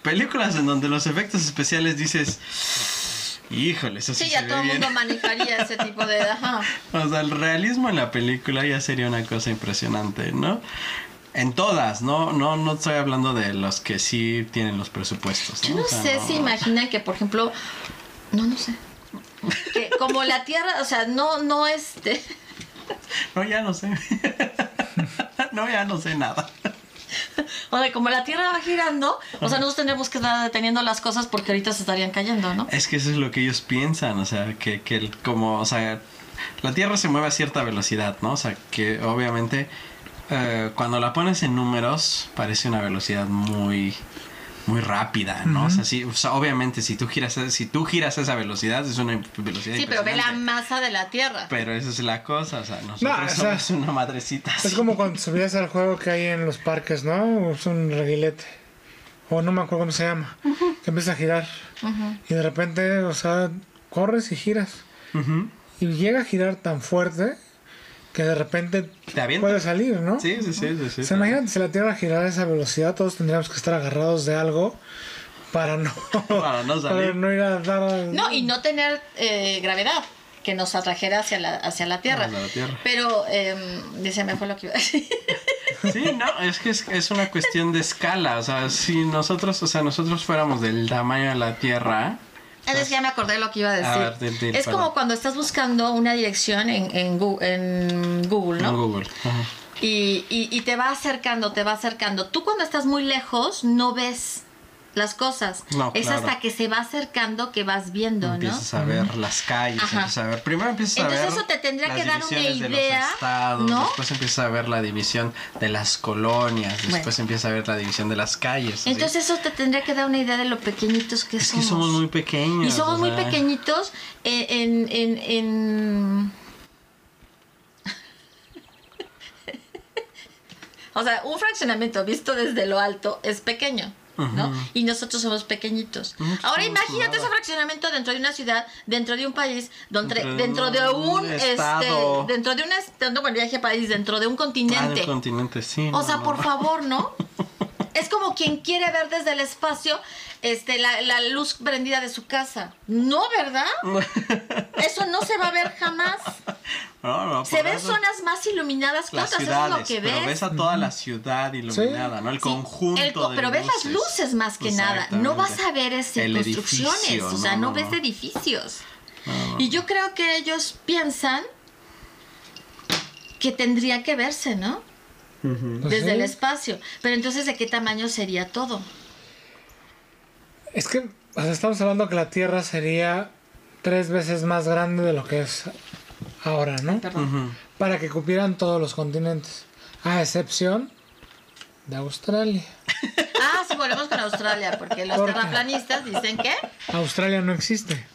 películas en donde los efectos especiales dices, híjole, eso sí, sí, se ya ve todo el mundo manejaría ese tipo de... Ajá. O sea, el realismo en la película ya sería una cosa impresionante, ¿no? En todas, no, no, no estoy hablando de los que sí tienen los presupuestos. Yo ¿no? no O sea, sé no- si imaginan que, por ejemplo, no, no sé. Que como la Tierra, o sea, no, no este... No, ya no sé. no, ya no sé nada. O sea, como la Tierra va girando, o sea, nosotros tendremos que estar deteniendo las cosas porque ahorita se estarían cayendo, ¿no? Es que eso es lo que ellos piensan, o sea, que, que el- como, o sea, la Tierra se mueve a cierta velocidad, ¿no? O sea, que obviamente eh, cuando la pones en números parece una velocidad muy muy rápida, ¿no? o, sea, sí, o sea, obviamente si tú giras a- si tú giras a esa velocidad es una velocidad Sí, pero ve la masa de la Tierra. Pero esa es la cosa, o sea, nosotros No, o sea, somos una madrecita. Es así. como cuando subías al juego que hay en los parques, ¿no? Es un reguilete. O no me acuerdo cómo se llama. Que empieza a girar. Y de repente, o sea, corres y giras. Y llega a girar tan fuerte que de repente Te puede salir, ¿no? Sí, sí, sí, sí. sí. O sea, imagínate si la Tierra girara a esa velocidad, todos tendríamos que estar agarrados de algo para no, Para no salir. para no ir a dar... No, y no tener eh, gravedad que nos atrajera hacia la, hacia la Tierra. Hacia la Tierra. Pero, eh, se me fue lo que iba a decir. Sí, no, es que es, es una cuestión de escala. O sea, si nosotros, o sea, nosotros fuéramos del tamaño de la Tierra, Ah, es que ya me acordé lo que iba a decir. A ver, es perdón. como cuando estás buscando una dirección en, en, Gu- en Google, ¿no? en Google. Ajá. Y, y, y te va acercando, te va acercando. Tú cuando estás muy lejos no ves las cosas. No, es claro. hasta que se va acercando que vas viendo, ¿no? Empiezas a ver las calles, Ajá. empiezas a ver. Primero empiezas a Entonces ver. eso te tendría que dar una divisiones de los idea, estados, ¿no? Después empiezas a ver la división de las colonias. Después Bueno. empiezas a ver la división de las calles. así. Entonces eso te tendría que dar una idea de lo pequeñitos que es que somos. somos muy pequeños. Y somos muy sea, pequeñitos en... en, en, en- o sea, un fraccionamiento visto desde lo alto es pequeño. Y nosotros somos pequeñitos. Ahora imagínate ese fraccionamiento dentro de una ciudad, dentro de un país, donde, Dentro de dentro de un un, estado. este, dentro de un estado, bueno, viaje a país, dentro de un Ah, continente. del continente, sí. O no, sea, no, por favor, ¿no? Es como quien quiere ver desde el espacio este, la, la luz prendida de su casa. No, ¿verdad? Eso no se va a ver jamás. No, no, Se ven eso zonas más iluminadas que Las otras, eso es lo que pero ves. ves a toda la ciudad iluminada, ¿no? El Sí, conjunto el co- de pero ves las luces. más que nada. No vas a ver ese El construcciones, edificio, o sea, no, no, no, ves no. edificios. No, no, Y yo creo que ellos piensan que tendría que verse, ¿no? Desde sí. el espacio. Pero entonces, ¿de qué tamaño sería todo? Es que o sea, estamos hablando que la Tierra sería tres veces más grande de lo que es ahora, ¿no? Para que cupieran todos los continentes. A excepción de Australia. Ah, sí, volvemos con Australia, porque los terraplanistas dicen que Australia no existe.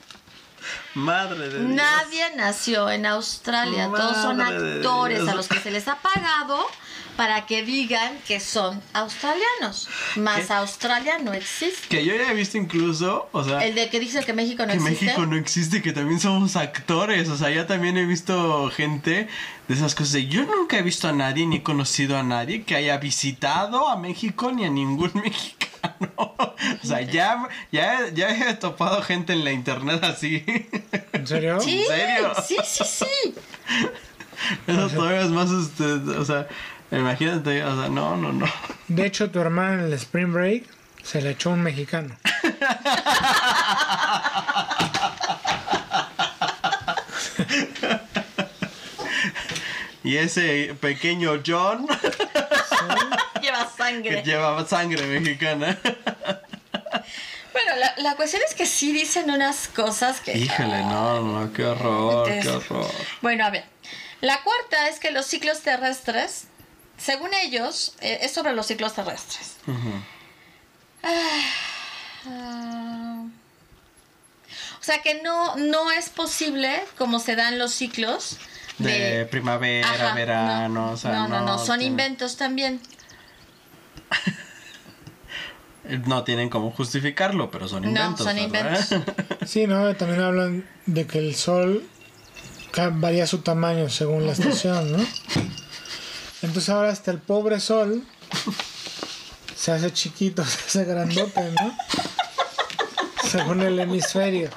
Madre de Dios. nadie nació en Australia. Todos son actores a los que se les ha pagado para que digan que son australianos. Más ¿Qué? Australia no existe. Que yo ya he visto incluso, o sea, El de que dice que México no que existe. México no existe, que también somos actores. O sea, ya también he visto gente de esas cosas. de, yo nunca he visto a nadie ni he conocido a nadie que haya visitado a México ni a ningún mexicano. O sea, ya, ya, ya he topado gente en la internet así. ¿En serio? Sí, ¿En serio? sí, sí, sí. Eso todavía es más, este, o sea, imagínate, o sea, no, no, no. De hecho, tu hermana en el Spring Break se le echó un mexicano. Y ese pequeño John Lleva que sangre. llevaba sangre mexicana. Bueno, la, la cuestión es que sí dicen unas cosas que... Híjole, no, no, qué horror, qué horror. Bueno, a ver. La cuarta es que los ciclos terrestres, según ellos, eh, es sobre los ciclos terrestres. Ujú. Ah, o sea que no, no es posible, como se dan los ciclos, De primavera, Ajá, verano, no, o sea, no, no, no, son tiene- inventos también. No tienen cómo justificarlo, pero son No, inventos. son ¿verdad? Sí, ¿no? También hablan de que el sol varía su tamaño según la estación, ¿no? Entonces ahora hasta el pobre sol se hace chiquito, se hace grandote, ¿no? Según el hemisferio.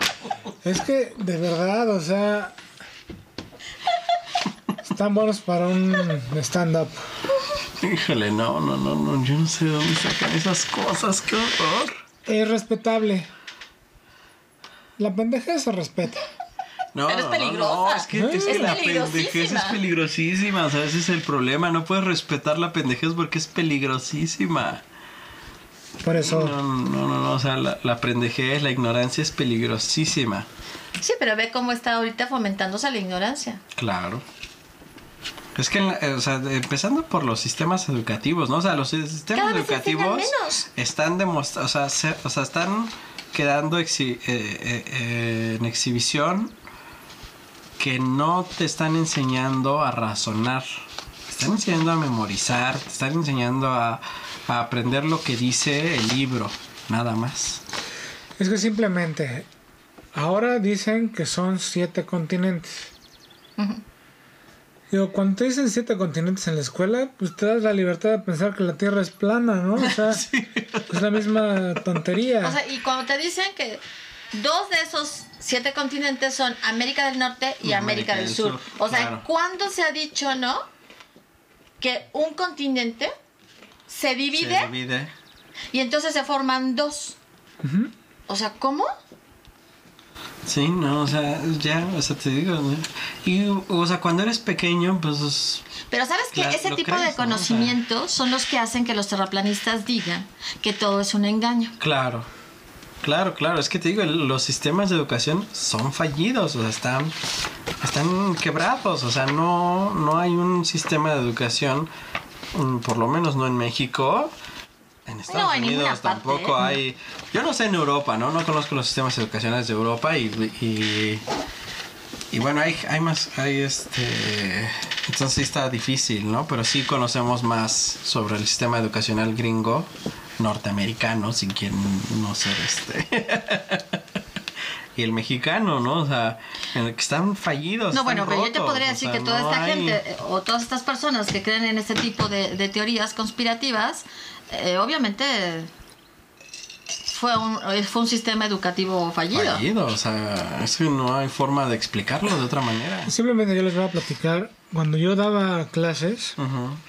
Es que, de verdad, o sea... Están buenos para un stand-up. Híjole, no, no, no, no, yo no sé de dónde sacan esas cosas, qué horror. Es respetable. La pendejez se respeta. No, Pero es no, peligrosa. No, es que, es que Es la pendejez es peligrosísima. o sea, ese es el problema. No puedes respetar la pendejez porque es peligrosísima. Por eso... No, no, no, no, o sea, la, la pendejez, la ignorancia es peligrosísima. Sí, pero ve cómo está ahorita fomentándose la ignorancia. Claro. Es que, en la- eh, o sea, empezando por los sistemas educativos, ¿no? O sea, los sistemas Cada educativos menos. están demostrando, o sea, se- o sea, están quedando exhi- eh, eh, eh, en exhibición que no te están enseñando a razonar, te están enseñando a memorizar, te están enseñando a, a aprender lo que dice el libro, nada más. Es que simplemente ahora dicen que son siete continentes. Digo, cuando te dicen siete continentes en la escuela, pues te das la libertad de pensar que la Tierra es plana, ¿no? O sea, es la misma tontería. O sea, y cuando te dicen que dos de esos siete continentes son América del Norte y América, del, Sur. O sea, claro. ¿cuándo se ha dicho, no? Que un continente se divide, Se divide. y entonces se forman dos. O sea, ¿cómo? Sí, no, o sea, ya, o sea, te digo, ¿no? Y, o sea, cuando eres pequeño, pues... Pero sabes que ese tipo crees, de ¿no? O sea- conocimientos son los que hacen que los terraplanistas digan que todo es un engaño. Claro, claro, claro. Es que te digo, los sistemas de educación son fallidos, o sea, están, están quebrados. O sea, no, no hay un sistema de educación, mm, por lo menos no en México. En Estados No, en ninguna Unidos tampoco ¿eh? hay. Yo no sé en Europa, ¿no? No conozco los sistemas educacionales de Europa y. y y bueno, hay, hay más, hay este... Entonces sí está difícil, ¿no? Pero sí conocemos más sobre el sistema educacional gringo, norteamericano, si quieren no ser este... y el mexicano, ¿no? O sea, en el que están fallidos. No, bueno, pero yo te podría o decir sea, que toda no esta hay- gente o todas estas personas que creen en este tipo de, de teorías conspirativas, eh, obviamente fue un, eh, fue un sistema educativo fallido. Fallido, o sea, es que no hay forma de explicarlo de otra manera. Simplemente yo les voy a platicar. Cuando yo daba clases,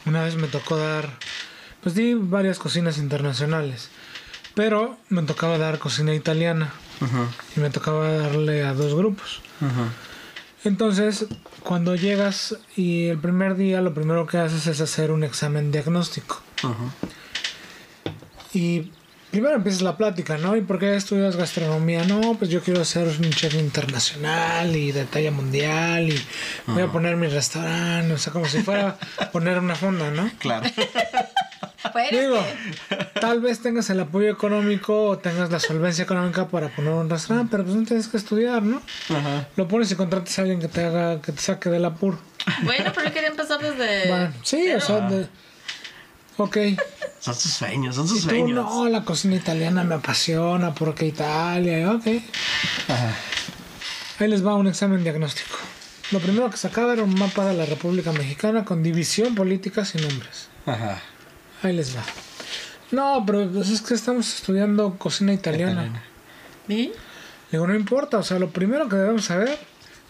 una vez me tocó dar, pues di varias cocinas internacionales, pero me tocaba dar cocina italiana Ujú, y me tocaba darle a dos grupos. ujú. Entonces, cuando llegas y el primer día lo primero que haces es hacer un examen diagnóstico. Ujú. Y primero empiezas la plática, ¿no? ¿Y por qué estudias gastronomía? No, pues yo quiero ser un chef internacional y de talla mundial y voy a poner mi restaurante, o sea, como si fuera poner una fonda, ¿no? Claro. Digo, tal vez tengas el apoyo económico o tengas la solvencia económica para poner un restaurante, pero pues no tienes que estudiar, ¿no? Ajá. Lo pones y contratas a alguien que te haga, que te saque del apuro. bueno, pero yo quería empezar desde... Bueno, sí, o sea, de- ok. Son sus sueños, son Y sus tú, sueños. no, la cocina italiana me apasiona porque Italia, ok. Ajá. Ahí les va un examen diagnóstico. Lo primero que sacaba era un mapa de la República Mexicana con división política sin nombres. Ajá. Ahí les va. No, pero pues es que estamos estudiando cocina italiana. ¿Y? Digo, no importa, o sea, lo primero que debemos saber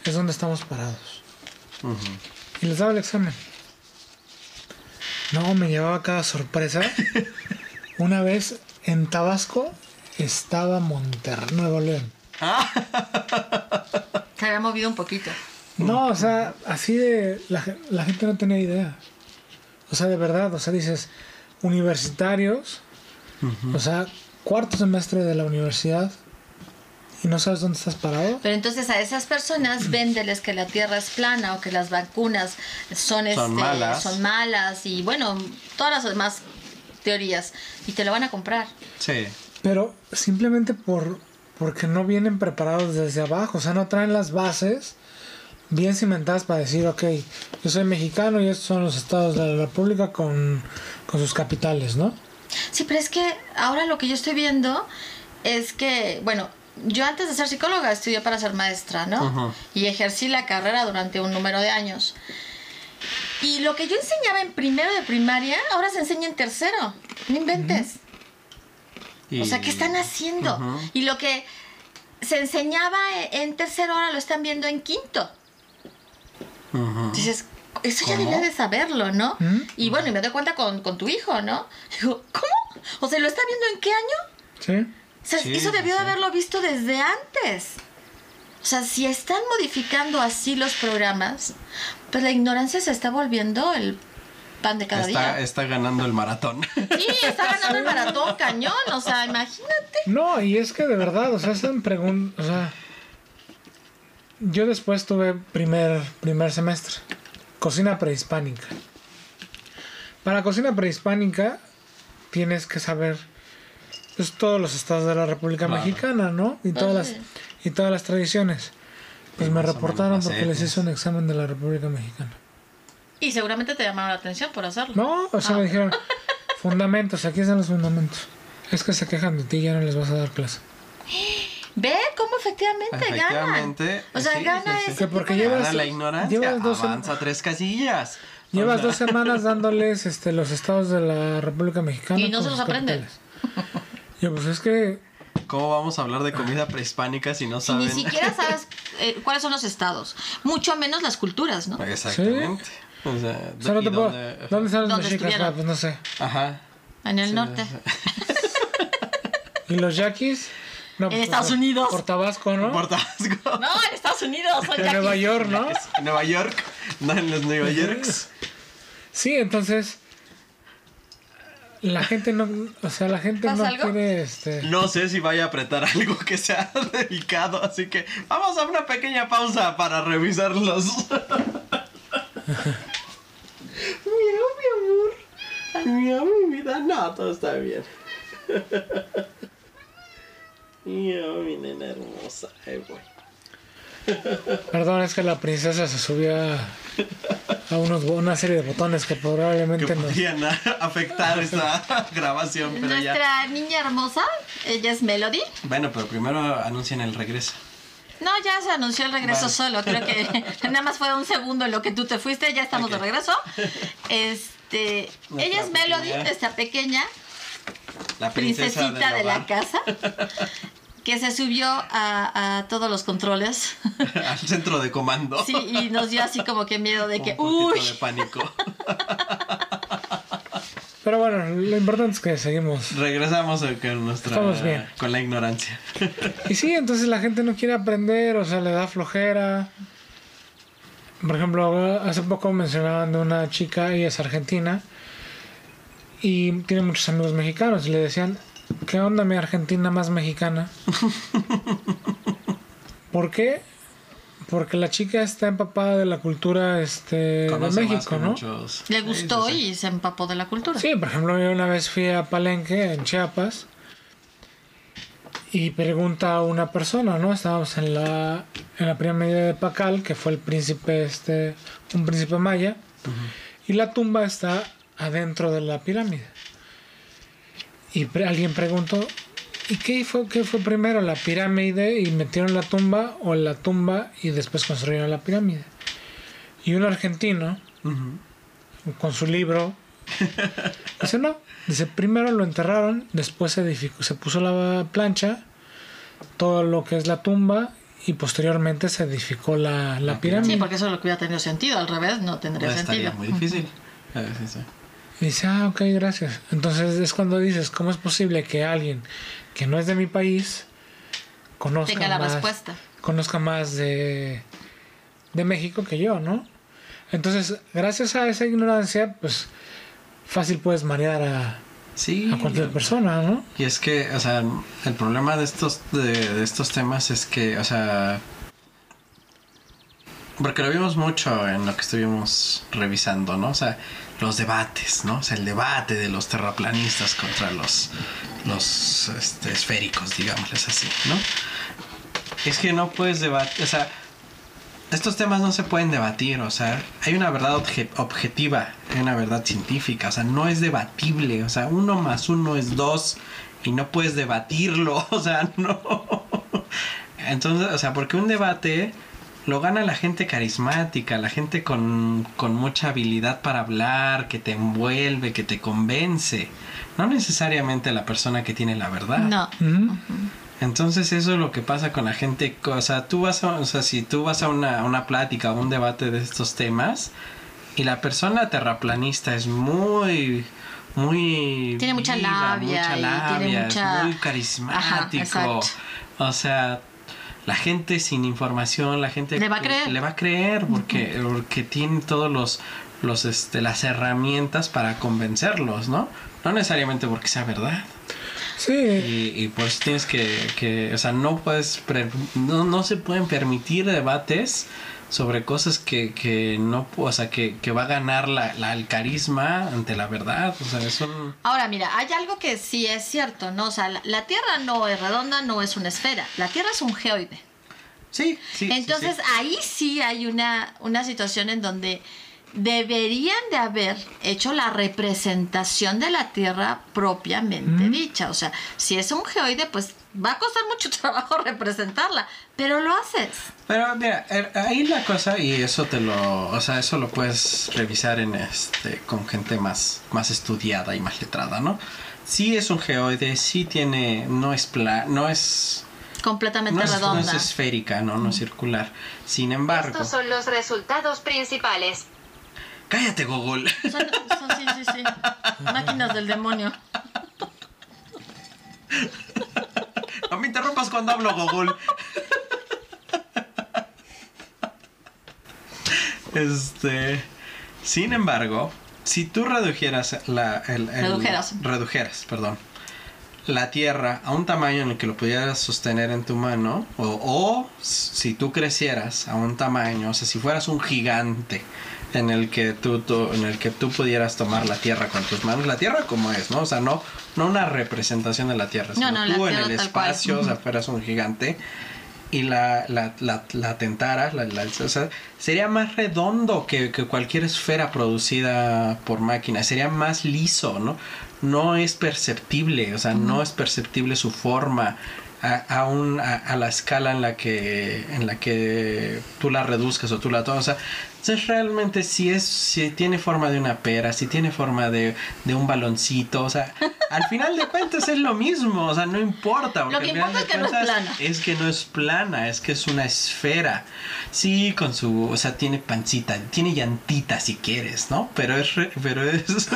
es dónde estamos parados. Y les daba el examen. No, me llevaba cada sorpresa. Una vez en Tabasco estaba Monterrey, Nuevo León. Se había movido un poquito. No, o sea, así de. La, la gente no tenía idea. O sea, de verdad, o sea, dices, universitarios, o sea, cuarto semestre de la universidad y no sabes dónde estás parado. Pero entonces a esas personas véndeles que la Tierra es plana o que las vacunas son, este, malas. son malas y bueno, todas las demás teorías y te lo van a comprar. Sí. Pero simplemente por porque no vienen preparados desde abajo, o sea, no traen las bases bien cimentadas para decir, ok, yo soy mexicano y estos son los estados de la República con, con sus capitales, ¿no? Sí, pero es que ahora lo que yo estoy viendo es que, bueno, yo antes de ser psicóloga estudié para ser maestra, ¿no? Y ejercí la carrera durante un número de años. Y lo que yo enseñaba en primero de primaria, ahora se enseña en tercero. No inventes. O sea, ¿qué están haciendo? Y lo que se enseñaba en tercero ahora lo están viendo en quinto. Dices, eso ya ¿Cómo? debía de saberlo, ¿no? ¿Mm? Y bueno, y me doy cuenta con, con tu hijo, ¿no? Digo, ¿cómo? O sea, ¿lo está viendo en qué año? Sí. O sea, Sí, eso debió de sí. haberlo visto desde antes. O sea, si están modificando así los programas, pues la ignorancia se está volviendo el pan de cada Está, día. está ganando el maratón. Sí, está ganando el maratón cañón. O sea, imagínate. No, y es que de verdad, o sea, hacen preguntas, o sea, yo después tuve primer, primer semestre, cocina prehispánica. Para cocina prehispánica tienes que saber pues, todos los estados de la República Claro. Mexicana, ¿no? Y todas las, y todas las tradiciones. Pues me reportaron porque les hice un examen de la República Mexicana. Y seguramente te llamaron la atención por hacerlo. No, o sea, Ah. me dijeron, fundamentos, aquí están los fundamentos. Es que se quejan de ti, ya no les vas a dar clase. Ve cómo efectivamente, Efectivamente, ganan. O sea, sí, gana sí, sí. ese Que porque llevas- Gana la ignorancia, llevas dos avanza tres casillas. O Llevas sea, dos semanas dándoles este, los estados de la República Mexicana. Y no se los sus aprende. capitales. Yo, pues es que ¿Cómo vamos a hablar de comida prehispánica si no Si saben? ni siquiera sabes eh, cuáles son los estados, mucho menos las culturas, ¿no? Exactamente. O sea, o sea, no ¿y te puedo- dónde- ¿Dónde están los ¿Dónde mexicas? Ah, pues no sé. Ajá. En el Sí, norte. ¿Y los yaquis? No, En pues, Estados por- Unidos. Por Tabasco, ¿no? Por Tabasco. No, en Estados Unidos. son En. Nueva York, ¿no? En Nueva York. No en los Nueva Yorks. Sí, entonces la gente no, o sea, la gente ¿Pasa no algo? quiere este No sé si vaya a apretar algo que sea delicado, así que vamos a una pequeña pausa para revisarlos. Miau, mi amor. Miau, mi vida. No, todo está bien. Miau, mi nena hermosa. Ay, güey. Perdón, es que la princesa se subió a, unos, una serie de botones que Que probablemente nos... afectar esta grabación, pero ya. Nuestra niña hermosa, ella es Melody. Bueno, pero primero anuncian el regreso. No, ya se anunció el regreso Vale. solo. Creo que nada más fue un segundo en lo que tú te fuiste. Ya estamos de regreso. Este, Nuestra ella es Melody, pequeña- esta pequeña La princesa princesita de, la casa que se subió a, a todos los controles. Al centro de comando. Sí, y nos dio así como que miedo de que, Un uy, de pánico. Pero bueno, lo importante es que seguimos. Regresamos con nuestra Estamos bien. con la ignorancia. Y sí, entonces la gente no quiere aprender, o sea, le da flojera. Por ejemplo, hace poco mencionaban de una chica, ella es argentina, y tiene muchos amigos mexicanos, y le decían, ¿qué onda mi Argentina más mexicana? ¿Por qué? Porque la chica está empapada de la cultura este, de Conoce México, ¿no? muchos- le gustó sí, sí. y se empapó de la cultura. Sí, por ejemplo, yo una vez fui a Palenque, en Chiapas, y pregunta a una persona, ¿no? Estábamos en la, en la pirámide de Pacal, que fue el príncipe, este, un príncipe maya, y la tumba está adentro de la pirámide. Y pre- alguien preguntó, ¿y qué fue, qué fue primero, la pirámide y metieron la tumba, o la tumba y después construyeron la pirámide? Y un argentino, con su libro. Dice, no. Dice, primero lo enterraron, después se, edificó, se puso la plancha, todo lo que es la tumba, y posteriormente se edificó la, la Sí, pirámide. porque eso es lo que hubiera tenido sentido. Al revés, no tendría No estaría sentido. muy difícil. Sí, sí. Y dice, ah, ok, gracias. Entonces es cuando dices, ¿cómo es posible que alguien que no es de mi país conozca Tenga la más, respuesta. conozca más de, de México que yo, ¿no? Entonces, gracias a esa ignorancia, pues fácil puedes marear a, Sí. a cualquier persona, ¿no? Y es que, o sea, el problema de estos, de, de estos temas es que, o sea, porque lo vimos mucho en lo que estuvimos revisando, ¿no? O sea, los debates, ¿no? O sea, el debate de los terraplanistas contra los, los este, esféricos, digámosles así, ¿no? Es que no puedes debatir, o sea, estos temas no se pueden debatir, o sea, hay una verdad obje- objetiva, hay una verdad científica, o sea, no es debatible, o sea, uno más uno es dos y no puedes debatirlo, o sea, no. Entonces, o sea, porque un debate lo gana la gente carismática, la gente con, con mucha habilidad para hablar, que te envuelve, que te convence, no necesariamente la persona que tiene la verdad. No. Entonces eso es lo que pasa con la gente, o sea, tú vas a, o sea, si tú vas a una, una plática o un debate de estos temas y la persona terraplanista es muy, muy... Tiene mucha labia mucha y labia, tiene es mucha- muy Ajá, carismático. o sea, la gente sin información, la gente Le va a creer. le va a creer porque, porque tiene todos los, los, este, las herramientas para convencerlos, ¿no? No necesariamente porque sea verdad. Sí, Y, y pues tienes que, que, o sea, no puedes, pre- no, no se pueden permitir debates sobre cosas que, que no, o sea, que, que va a ganar la, la- el carisma ante la verdad, o sea, es un... Ahora, mira, hay algo que sí es cierto, ¿no? O sea, la, la Tierra no es redonda, no es una esfera. La Tierra es un geoide. Sí, sí. sí, Entonces, sí. ahí sí hay una, una situación en donde deberían de haber hecho la representación de la Tierra propiamente dicha. O sea, si es un geoide, pues va a costar mucho trabajo representarla, pero lo haces. Pero mira, er, ahí la cosa, y eso te lo, o sea, eso lo puedes revisar en este, con gente más, más estudiada y más letrada, ¿no? Sí es un geoide, sí tiene, no es pla, no es completamente no es, redonda. No es esférica, ¿no? No es circular. Sin embargo. Estos son los resultados principales. Cállate, Google. Son, son- sí, sí, sí. Máquinas del demonio. No me interrumpas cuando hablo, Google. Este. Sin embargo, si tú redujeras la. el- el- Redujeras. redujeras, perdón. La tierra a un tamaño en el que lo pudieras sostener en tu mano, o, o si tú crecieras a un tamaño, o sea, si fueras un gigante en el que tú, tú- en el que tú pudieras tomar la tierra con tus manos, la tierra como es, ¿no? O sea, no, no una representación de la tierra, sino no, tú en el tal cual. espacio, o sea, fueras un gigante y la, la, la, la tentaras, la, la- o sea, sería más redondo que, que cualquier esfera producida por máquina, sería más liso, ¿no? No es perceptible, o sea, no es perceptible su forma a, a, un- a, a la escala en la que en la que tú la reduzcas o tú la tomas, o sea, entonces realmente si es si tiene forma de una pera, si tiene forma de, de un baloncito, o sea, al final de cuentas es lo mismo, o sea, no importa. porque que importa es que no es plana. es que no es plana, es que es una esfera. Sí, con su, o sea, tiene pancita, tiene llantita si quieres, ¿no? Pero es, re- pero es.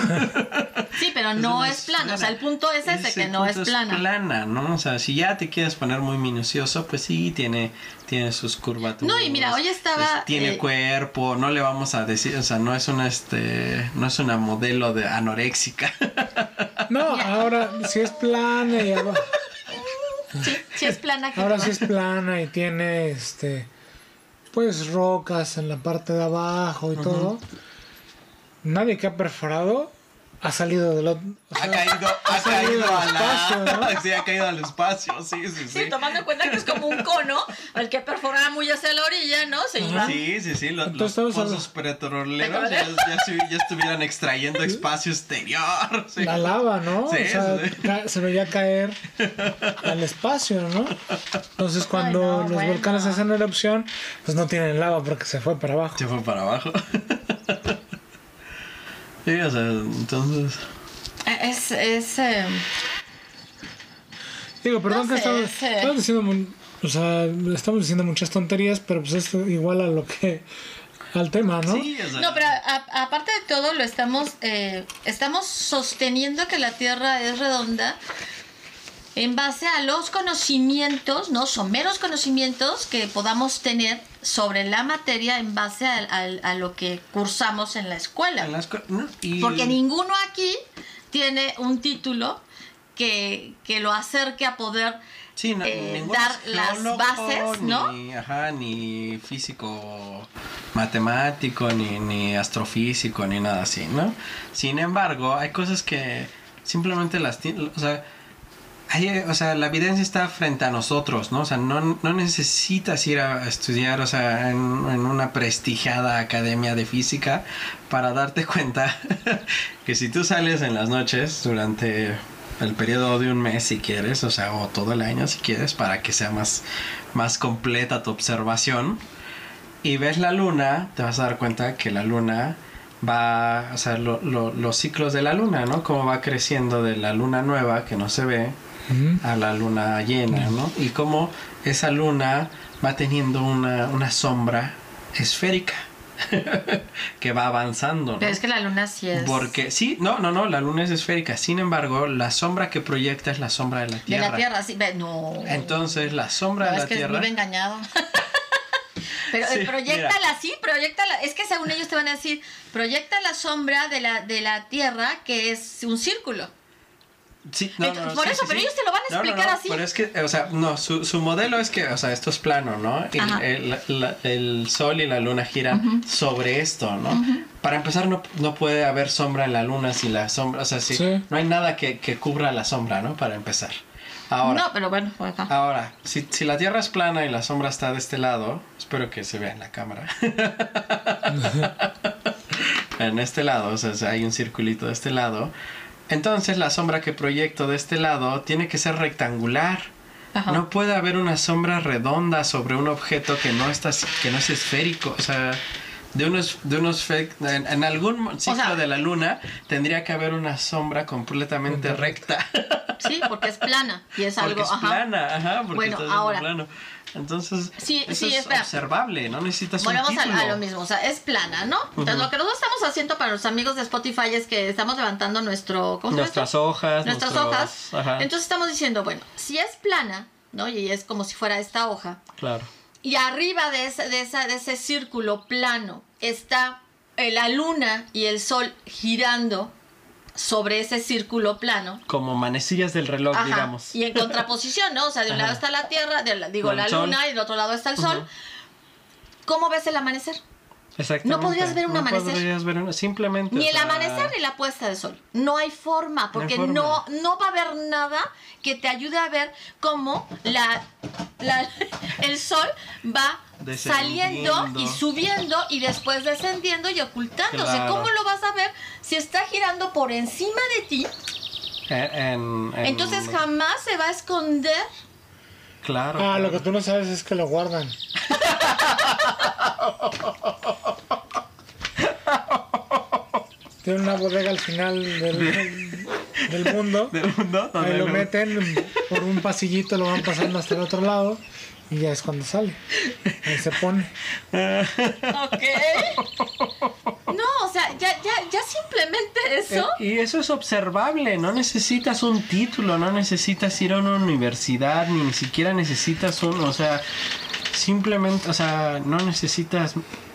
Sí, pero no es plana. O sea, el punto es ese, Ese que no es plana. plana, ¿no? O sea, si ya te quieres poner muy minucioso, pues sí, tiene, tiene sus curvaturas. No, y mira, hoy estaba, es- tiene eh, cuerpo, no le vamos a decir, o sea, no es una, este, no es una modelo de anoréxica. No, ahora si es plana y abajo. Sí, sí es plana. que Ahora sí es plana y tiene este pues rocas en la parte de abajo y todo. Nadie que ha perforado ha salido del otro. ha caído, ha caído al espacio, la... ¿no? Sí, ha caído al espacio, sí, sí, sí. Sí, tomando en cuenta que es como un cono, el que perfora muy hacia la orilla, ¿no? Se iba. Sí, sí, sí, lo- los, Entonces estamos pozos petroleros ya, ya, estuvieran extrayendo espacio exterior. sí. la lava, ¿no? Sí, o sea, sí. se veía caer al espacio, ¿no? Entonces cuando no, los bueno. volcanes hacen erupción, pues no tienen lava porque se fue para abajo. Se fue para abajo. sí, o sea, entonces... Es, es, eh, Digo, perdón No que sé, estamos, sí. estamos diciendo, o sea, estamos diciendo muchas tonterías, pero pues es igual a lo que al tema, ¿no? Sí, o sea, No, pero a- aparte de todo, lo estamos, eh, estamos sosteniendo que la Tierra es redonda en base a los conocimientos, ¿no? Someros conocimientos que podamos tener sobre la materia en base a, a- a lo que cursamos en la escuela. en no, y- Porque ninguno aquí tiene un título que, que lo acerque a poder Sí, no, eh, dar las bases, ¿no? Ni, ajá, ni físico matemático, ni, ni astrofísico, ni nada así, ¿no? Sin embargo, hay cosas que simplemente las tienen, o sea, eh, o sea, la evidencia está frente a nosotros, ¿no? O sea, no, no necesitas ir a estudiar, o sea, en, en una prestigiada academia de física para darte cuenta que si tú sales en las noches durante el periodo de un mes si quieres, o sea, o todo el año si quieres, para que sea más, más completa tu observación, y ves la luna, te vas a dar cuenta que la luna va, o sea, lo- lo- los ciclos de la luna, ¿no? Cómo va creciendo de la luna nueva que no se ve A la luna llena, ¿no? Y cómo esa luna va teniendo una, una sombra esférica que va avanzando, ¿no? Pero es que la luna sí es Porque, sí, no, no, no, la luna es esférica. Sin embargo, la sombra que proyecta es la sombra de la de Tierra. la Tierra, sí. No. Entonces, la sombra No, de es la que Tierra. vive engañado. Pero Sí, eh, proyectala así, proyectala. Es que según ellos te van a decir, proyecta la sombra de la, de la Tierra, que es un círculo. Sí, no, Entonces, no, por sí, eso, sí, pero sí. ellos te lo van a No, no, explicar no, así. Pero es que, o sea, no, su, su modelo es que, o sea, esto es plano, ¿no? El, el- la- el sol y la luna giran sobre esto, ¿no? Para empezar, no, no puede haber sombra en la luna si la sombra, o sea, si Sí. no hay nada que, que cubra la sombra, ¿no? Para empezar. Ahora, No, pero bueno, fue acá. ahora si, si la Tierra es plana y la sombra está de este lado, espero que se vea en la cámara. en este lado, o sea, hay un circulito de este lado, entonces la sombra que proyecto de este lado tiene que ser rectangular. Ajá. No puede haber una sombra redonda sobre un objeto que no está que no es esférico, o sea, de unos de unos fe- en, en algún ciclo sea- de la luna tendría que haber una sombra completamente recta. Sí, porque es plana y es porque algo, es ajá. plana, ajá, porque Bueno, está ahora- plano. Entonces, Sí, eso sí, es espera. observable, no necesitas Volvemos un a, a lo mismo, o sea, es plana, ¿no? Entonces, lo que nosotros estamos haciendo para los amigos de Spotify es que estamos levantando nuestro... ¿cómo se llama Nuestras hojas, Nuestras nuestros- hojas. ajá. Entonces estamos diciendo, bueno, si es plana, ¿no? Y es como si fuera esta hoja. Claro. Y arriba de ese, de esa, de ese círculo plano está eh, la luna y el sol girando sobre ese círculo plano. Como manecillas del reloj, Ajá, digamos. Y en contraposición, ¿no? O sea, de un Ajá. lado está la Tierra, de la- digo, la sol. luna y del otro lado está el sol. ¿Cómo ves el amanecer? Exactamente. No podrías ver un No amanecer. podrías ver un- simplemente. Ni el sea, amanecer ni la puesta de sol. No hay forma, porque forma. no, no va a haber nada que te ayude a ver cómo la, la- el sol va saliendo y subiendo y después descendiendo y ocultándose. Claro. ¿Cómo lo vas a ver si está girando por encima de ti? En, en- en- Entonces jamás se va a esconder. Claro. Ah, lo que tú no sabes es que lo guardan. Tiene una bodega al final del, del mundo. Del mundo. donde Ahí lo- meten por un pasillito, lo van pasando hasta el otro lado y ya es cuando sale. Ahí se pone. Ok. No, o sea, ya, ya, ya simplemente eso. Eh, Y eso es observable, no necesitas un título, no necesitas ir a una universidad, ni siquiera necesitas un, o sea, simplemente, o sea, no necesitas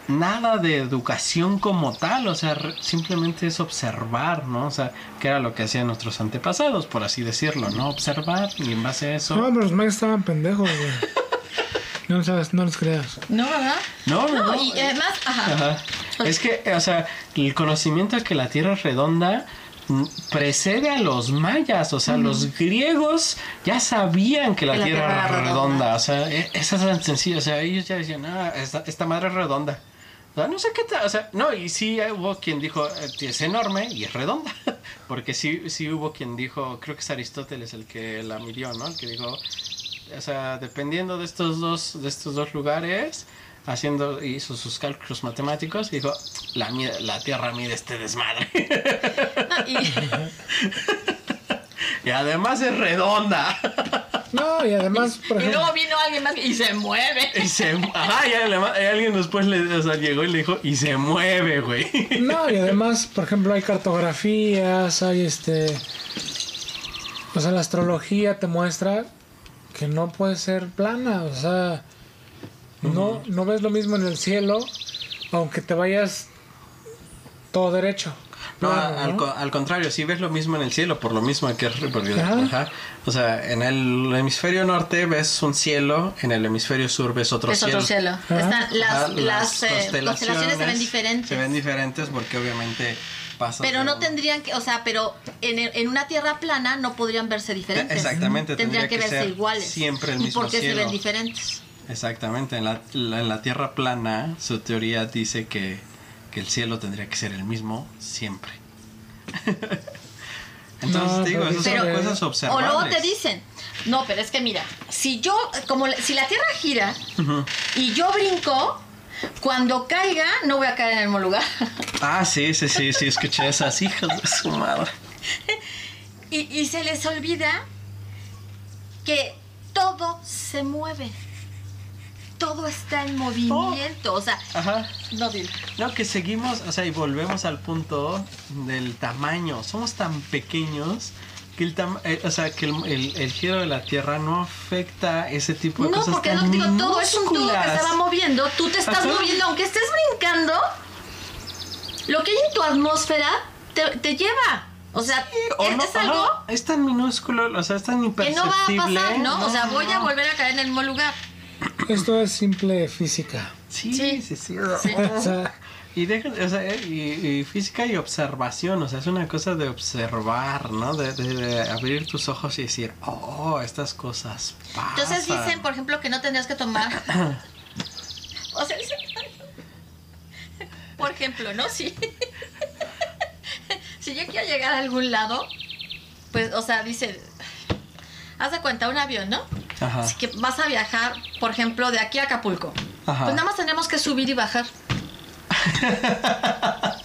nada de educación como tal, o sea, re- simplemente es observar, ¿no? O sea, que era lo que hacían nuestros antepasados, por así decirlo, ¿no? Observar y en base a eso... No, pero los mayas estaban pendejos, güey. No, sabes, no los creas. No, ¿verdad? No, no, no. y además, ajá. Ajá. Es que, o sea, el conocimiento de que la Tierra es redonda mm, precede a los mayas, o sea, los griegos ya sabían que la, la Tierra, Tierra era redonda, redonda. o sea, e- eso es tan sencillo, o sea, ellos ya decían, ah, esta, esta madre es redonda. O sea, no sé qué tal, o sea, no, y sí hubo quien dijo, eh, es enorme y es redonda, porque sí, sí hubo quien dijo, creo que es Aristóteles el que la midió, ¿no? El que dijo, o sea, dependiendo de estos dos, de estos dos lugares, haciendo, hizo sus cálculos matemáticos, dijo, la, la Tierra mide este desmadre. No, y, y además es redonda. No, y además, por y ejemplo, luego vino alguien más y se mueve. y se, ajá, y además- y alguien después le, o sea, llegó y le dijo, y se mueve, güey. no, y además, por ejemplo, hay cartografías, hay este. O sea, la astrología te muestra que no puede ser plana, o sea, no, no ves lo mismo en el cielo, aunque te vayas todo derecho. No, plano, al, al contrario, si ves lo mismo en el cielo, por lo mismo que es... Ajá. ajá. O sea, en el hemisferio norte ves un cielo, en el hemisferio sur ves otro es cielo. otro cielo. Están, las, eh, constelaciones se ven diferentes. Se ven diferentes porque obviamente pasa. pero no tendrían que, o sea, pero en, el- en una tierra plana no podrían verse diferentes. Exactamente, Tendrían tendría que que verse ser iguales. siempre el ¿Y mismo por qué se cielo. ven diferentes? Exactamente, en la, la- en la Tierra plana, su teoría dice que, que el cielo tendría que ser el mismo siempre. Entonces No, digo, pero esas son dice- cosas O observables. luego te dicen, no, pero es que mira, si yo, como si la tierra gira Ujú. y yo brinco, cuando caiga no voy a caer en el mismo lugar. Ah, sí, sí, sí, sí, escuché esas hijas de su madre. y, y se les olvida que todo se mueve. Todo está en movimiento. O sea, Ajá. no dile. No, que seguimos, o sea, y volvemos al punto del tamaño. Somos tan pequeños que el, tam- eh, o sea, que el, el- el giro de la Tierra no afecta ese tipo de No, cosas porque tan no digo, todo es un tubo que va moviendo. Tú te estás Ajá. moviendo, aunque estés brincando. Lo que hay en tu atmósfera te, te lleva. O sea, O es, no, es algo ajá, es tan minúsculo, o sea, es tan que imperceptible. no va a pasar, ¿no? O sea, voy a no. volver a caer en el mismo lugar. Esto es simple física. Sí, Sí. sí, sí. Sí. O sea, Y, deja- o sea, y, y física y observación, o sea, es una cosa de observar, ¿no? De, de- de abrir tus ojos y decir, oh, estas cosas pasan. Entonces dicen, por ejemplo, que no tendrías que tomar. o sea, dicen- por ejemplo, ¿no? Sí. yo quiero llegar a algún lado, pues, o sea, dice, haz de cuenta, un avión, ¿no? Ajá. Así que vas a viajar, por ejemplo, de aquí a Acapulco. Ajá. Pues nada más tenemos que subir y bajar.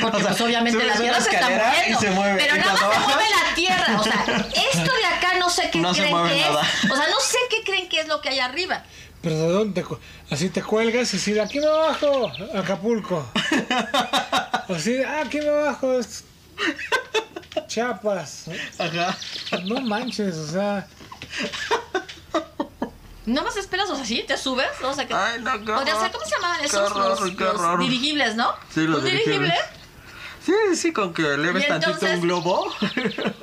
Porque O sea, pues obviamente la tierra se está escalera y moviendo. se mueve, pero y nada más se mueve la tierra. O sea, esto de acá no sé qué No se creen mueve que nada. es. O sea, no sé qué creen que es lo que hay arriba. Pero de dónde así te cuelgas y así de aquí me bajo, Acapulco. Así de, ah, aquí me bajo, Chiapas. Ajá. No manches, o sea, No más esperas, o sea, sí, te subes, ¿no? O sea, que... Ay, no, qué Podría horror. ser, ¿cómo se llamaban Qué esos? horror, los, qué los horror. dirigibles, ¿no? Sí, los Un dirigible, dirigibles. Sí, sí, con que leves Y tantito entonces- un globo.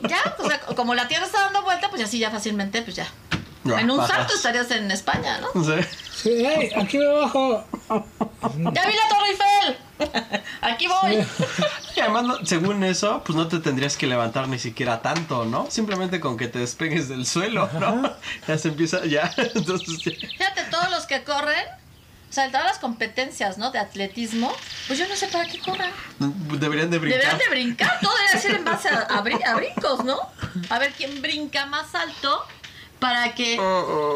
ya, o sea, como la tierra está dando vuelta, pues así ya fácilmente, pues ya. Ya, en un bajas. salto estarías en España, ¿no? Sí. sí, hey, aquí me bajo. ¡Ya vi la Torre Eiffel! ¡Aquí voy! Y además, no- según eso, pues no te tendrías que levantar ni siquiera tanto, ¿no? Simplemente con que te despegues del suelo, ¿no? Ya se empieza, ya. Entonces, ya. Fíjate, todos los que corren, o sea, todas las competencias, ¿no? De atletismo, pues yo no sé para qué corren. deberían de brincar. Deberán de brincar, todo debe ser en base a, a brin- a brincos, ¿no? A ver quién brinca más alto para que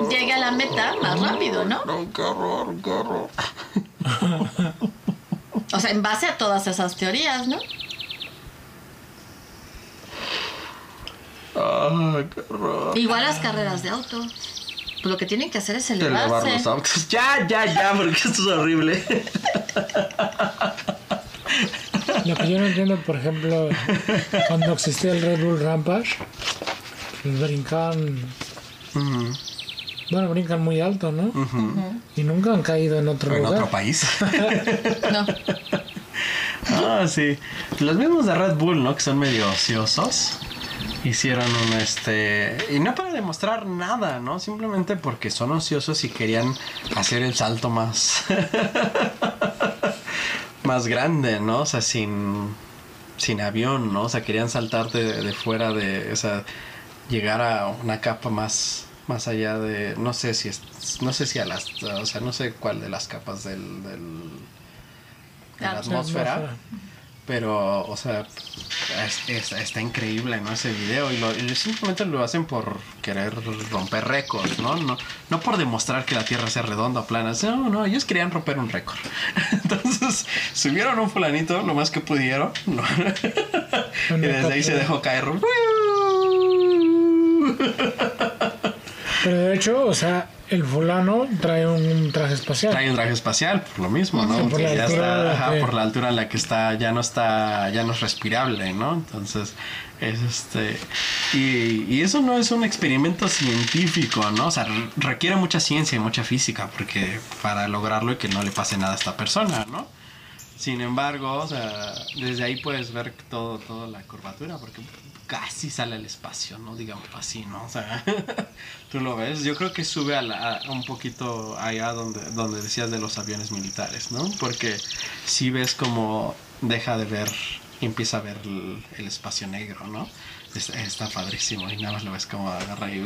llegue a la meta más rápido, ¿no? No, qué horror, qué horror. O sea, en base a todas esas teorías, ¿no? Ay, qué horror. Igual las carreras de auto. Pues lo que tienen que hacer es Elevar los elevarse. autos. Ya, ya, ya, porque esto es horrible. Lo que yo no entiendo, por ejemplo, cuando existía el Red Bull Rampage, pues brincaban, Ujú, bueno, brincan muy alto, ¿no? Y nunca han caído en otro En lugar. otro país. No. Ah, sí. Los mismos de Red Bull, ¿no? Que son medio ociosos. Hicieron un este. Y no para demostrar nada, ¿no? Simplemente porque son ociosos y querían hacer el salto más. más grande, ¿no? O sea, sin. Sin avión, ¿no? O sea, querían saltar de, de fuera de. O sea, llegar a una capa más. Más allá de. No sé si es. No sé si a las. O sea, no sé cuál de las capas del. del de la La atmósfera. Pero, o sea, es- es- está increíble, ¿no? Ese video. Y, lo, y simplemente lo hacen por querer romper récords, ¿no? ¿no? No por demostrar que la Tierra sea redonda o plana. No, no, ellos querían romper un récord. Entonces, subieron un fulanito lo más que pudieron. ¿no? y desde ahí se dejó caer. Pero de hecho, o sea, el fulano trae un traje espacial. Trae un traje espacial, por lo mismo, ¿no? Sí, por la ya altura está, ajá, que- por la altura en la que está, ya no está, ya no es respirable, ¿no? Entonces, es este. Y, y eso no es un experimento científico, ¿no? O sea, re- requiere mucha ciencia y mucha física, porque para lograrlo y que no le pase nada a esta persona, ¿no? Sin embargo, o sea, desde ahí puedes ver todo, toda la curvatura, porque casi sale al espacio, ¿no? Digamos así, ¿no? O sea, tú lo ves. Yo creo que sube a, la- a un poquito allá donde, donde decías de los aviones militares, ¿no? Porque si ves como deja de ver y empieza a ver el, el espacio negro, ¿no? Es- Está, padrísimo y nada más lo ves como agarra y...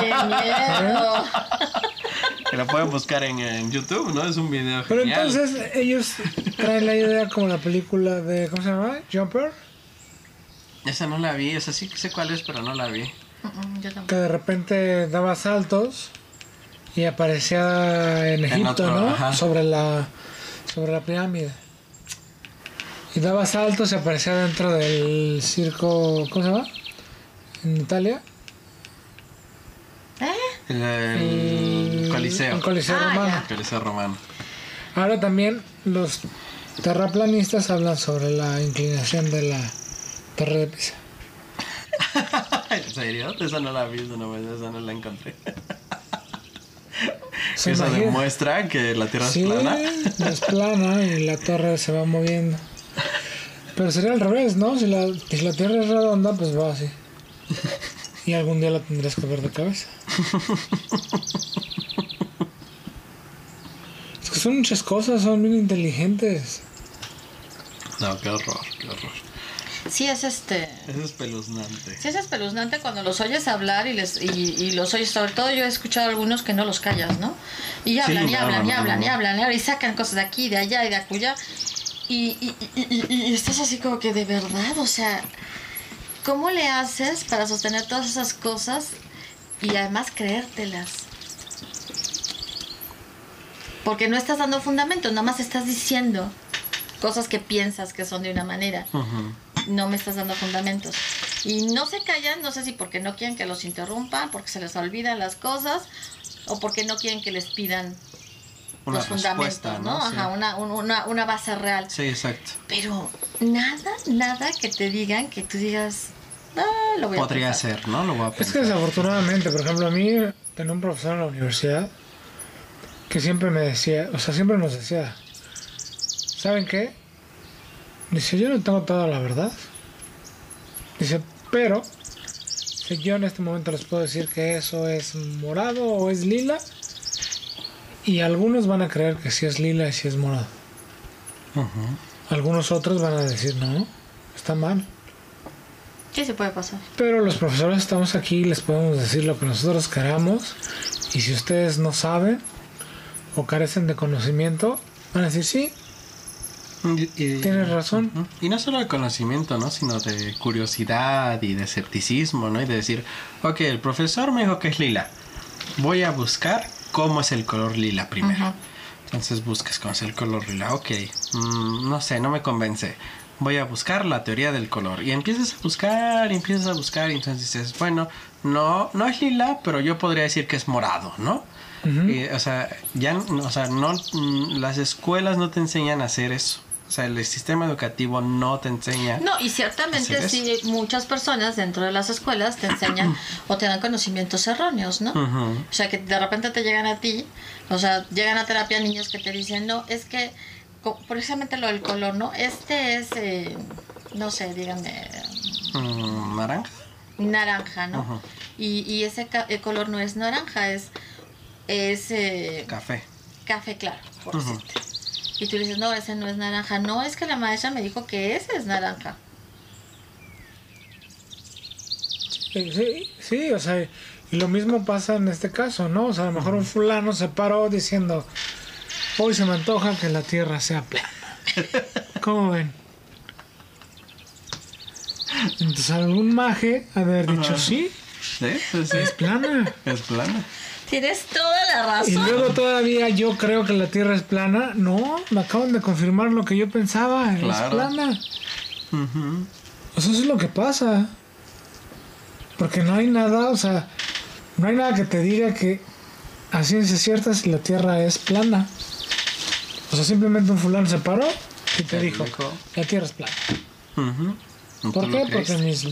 ¡Qué miedo! Que lo pueden buscar en, en YouTube, ¿no? Es un video Pero genial. entonces ellos traen la idea como la película de, ¿cómo se llama? Jumper, Esa no la vi, esa sí sé cuál es, pero no la vi. Yo que de repente daba saltos y aparecía en Egipto, otro, ¿no? ajá. Sobre la sobre la pirámide. Y daba saltos y aparecía dentro del circo, ¿cómo se llama? En Italia. ¿Eh? El, el El- Coliseo. El Coliseo Ah, romano. Coliseo romano. Ahora también los terraplanistas hablan sobre la inclinación de la torre de Pisa. ¿En serio? Esa no la vi, esa no, esa no la encontré. Se Eso imagina- demuestra que la Tierra Sí, es plana. es plana y la torre se va moviendo. Pero sería al revés, ¿no? Si la, si la Tierra es redonda, pues va así. Y algún día la tendrías que ver de cabeza. Es que son muchas cosas, son bien inteligentes. No, qué horror, qué horror. Sí, es este. Es espeluznante. Sí, es espeluznante cuando los oyes hablar y, les, y, y los oyes, sobre todo yo he escuchado algunos que no los callas, ¿no? Y hablan, Sí, y hablan, no, y hablan, no. y hablan, y hablan, y sacan cosas de aquí, de allá y de acullá. Y, estás así como que de verdad, o sea, ¿cómo le haces para sostener todas esas cosas y además creértelas? Porque no estás dando fundamento, nada más estás diciendo cosas que piensas que son de una manera. Ujú. No me estás dando fundamentos. Y no se callan, no sé si porque no quieren que los interrumpan, porque se les olvidan las cosas, o porque no quieren que les pidan Una los fundamentos, respuesta, ¿no? ¿no? Sí. Ajá, una, un- una, una base real. Sí, exacto. Pero nada, nada que te digan que tú digas, ah, lo voy a Podría pensar". ser, ¿no? Lo voy a Es que desafortunadamente, por ejemplo, a mí tenía un profesor en la universidad que siempre me decía, o sea, siempre nos decía, ¿saben qué? Dice, yo no tengo toda la verdad. Dice, pero si yo en este momento les puedo decir que eso es morado o es lila, y algunos van a creer que sí es lila y sí es morado. Algunos otros van a decir, no, está mal. ¿Qué se puede pasar? Pero los profesores estamos aquí y les podemos decir lo que nosotros queramos. Y si ustedes no saben o carecen de conocimiento, van a decir sí, Y- y- tienes razón. Y no solo de conocimiento, ¿no? Sino de curiosidad y de escepticismo, ¿no? Y de decir, ok, el profesor me dijo que es lila. Voy a buscar cómo es el color lila primero. Entonces buscas cómo es el color lila. Ok, mm, no sé, no me convence. Voy a buscar la teoría del color. Y empiezas a buscar, y empiezas a buscar. Y entonces dices, bueno, no, no es lila, pero yo podría decir que es morado, ¿no? Y, o sea, ya, o sea, no, mm, las escuelas no te enseñan a hacer eso. O sea, el sistema educativo no te enseña. No, y ciertamente sí, muchas personas dentro de las escuelas te enseñan o te dan conocimientos erróneos, ¿no? O sea, que de repente te llegan a ti, o sea, llegan a terapia niños que te dicen, no, es que, precisamente lo del color, ¿no? Este es, eh, no sé, díganme, Mm, naranja. naranja, ¿no? Y, y ese el color no es naranja, es, es eh, Café. café claro, por decirte. Y tú dices, no, ese no es naranja. No, es que la maestra me dijo que ese es naranja. Eh, Sí, sí, o sea, y lo mismo pasa en este caso, ¿no? O sea, a lo mejor un fulano se paró diciendo, hoy se me antoja que la tierra sea plana. ¿Cómo ven? Entonces algún maje ha de haber dicho, Ajá. sí, ¿Sí? Sí, sí. es plana. Es plana. Tienes toda la Y razón. luego todavía yo creo que la Tierra es plana. No, me acaban de confirmar lo que yo pensaba. Es plana. O sea, eso es lo que pasa. Porque no hay nada, o sea, no hay nada que te diga que a ciencia cierta si la Tierra es plana. O sea, simplemente un fulano se paró y te dijo, dijo. la Tierra es plana. ¿Y ¿Por qué? Porque mis...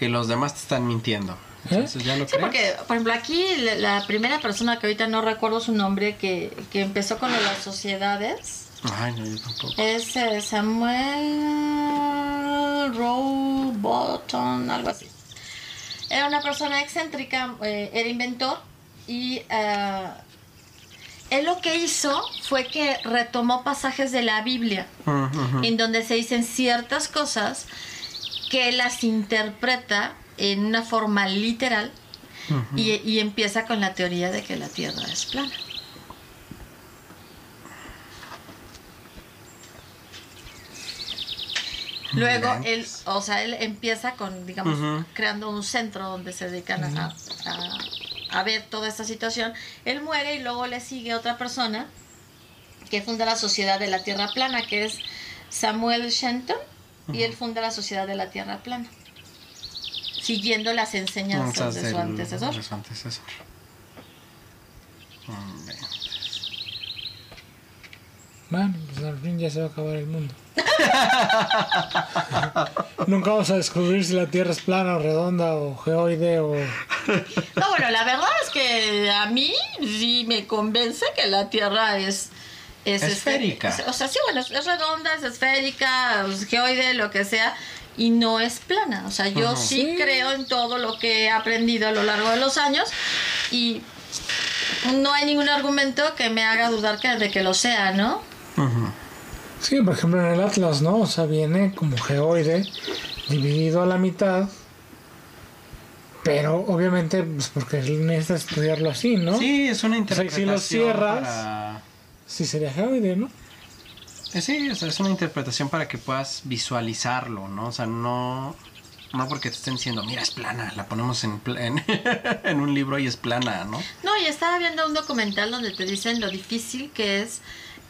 Y los demás te están mintiendo. ¿Eh? Entonces ya lo Sí, crees. porque, por ejemplo, aquí la- la primera persona que ahorita no recuerdo su nombre, que, que empezó con lo de las sociedades, Ay, no, yo tampoco. es eh, Samuel Rowe Botton, algo así. Era una persona excéntrica, eh, era inventor y eh, él lo que hizo fue que retomó pasajes de la Biblia en donde se dicen ciertas cosas que él las interpreta en una forma literal y, y empieza con la teoría de que la Tierra es plana. Luego él, o sea, él empieza con, digamos, creando un centro donde se dedican a, a- a ver toda esta situación. Él muere y luego le sigue otra persona que funda la Sociedad de la Tierra Plana, que es Samuel Shenton, y él funda la Sociedad de la Tierra Plana, siguiendo las enseñanzas de su antecesor. de su antecesor. Bueno, pues al fin ya se va a acabar el mundo. Nunca vamos a descubrir si la Tierra es plana o redonda o geoide o... No, bueno, la verdad es que a mí sí me convence que la Tierra es... Es Esférica. o sea, sí, bueno, es, es redonda, es esférica, es geoide, lo que sea, y no es plana. O sea, yo sí, Sí. creo en todo lo que he aprendido a lo largo de los años y no hay ningún argumento que me haga dudar que, de que lo sea, ¿no? Sí, por ejemplo en el Atlas, ¿no? O sea, viene como geoide, dividido a la mitad. Pero obviamente, pues porque necesitas estudiarlo así, ¿no? Sí, es una sea, y si interpretación. lo cierras- para- Sí sería geoide, ¿no? Eh, Sí, o sea, es una interpretación para que puedas visualizarlo, ¿no? O sea, no, no porque te estén diciendo, mira, es plana, la ponemos en, en, en un libro y es plana, ¿no? No, y estaba viendo un documental donde te dicen lo difícil que es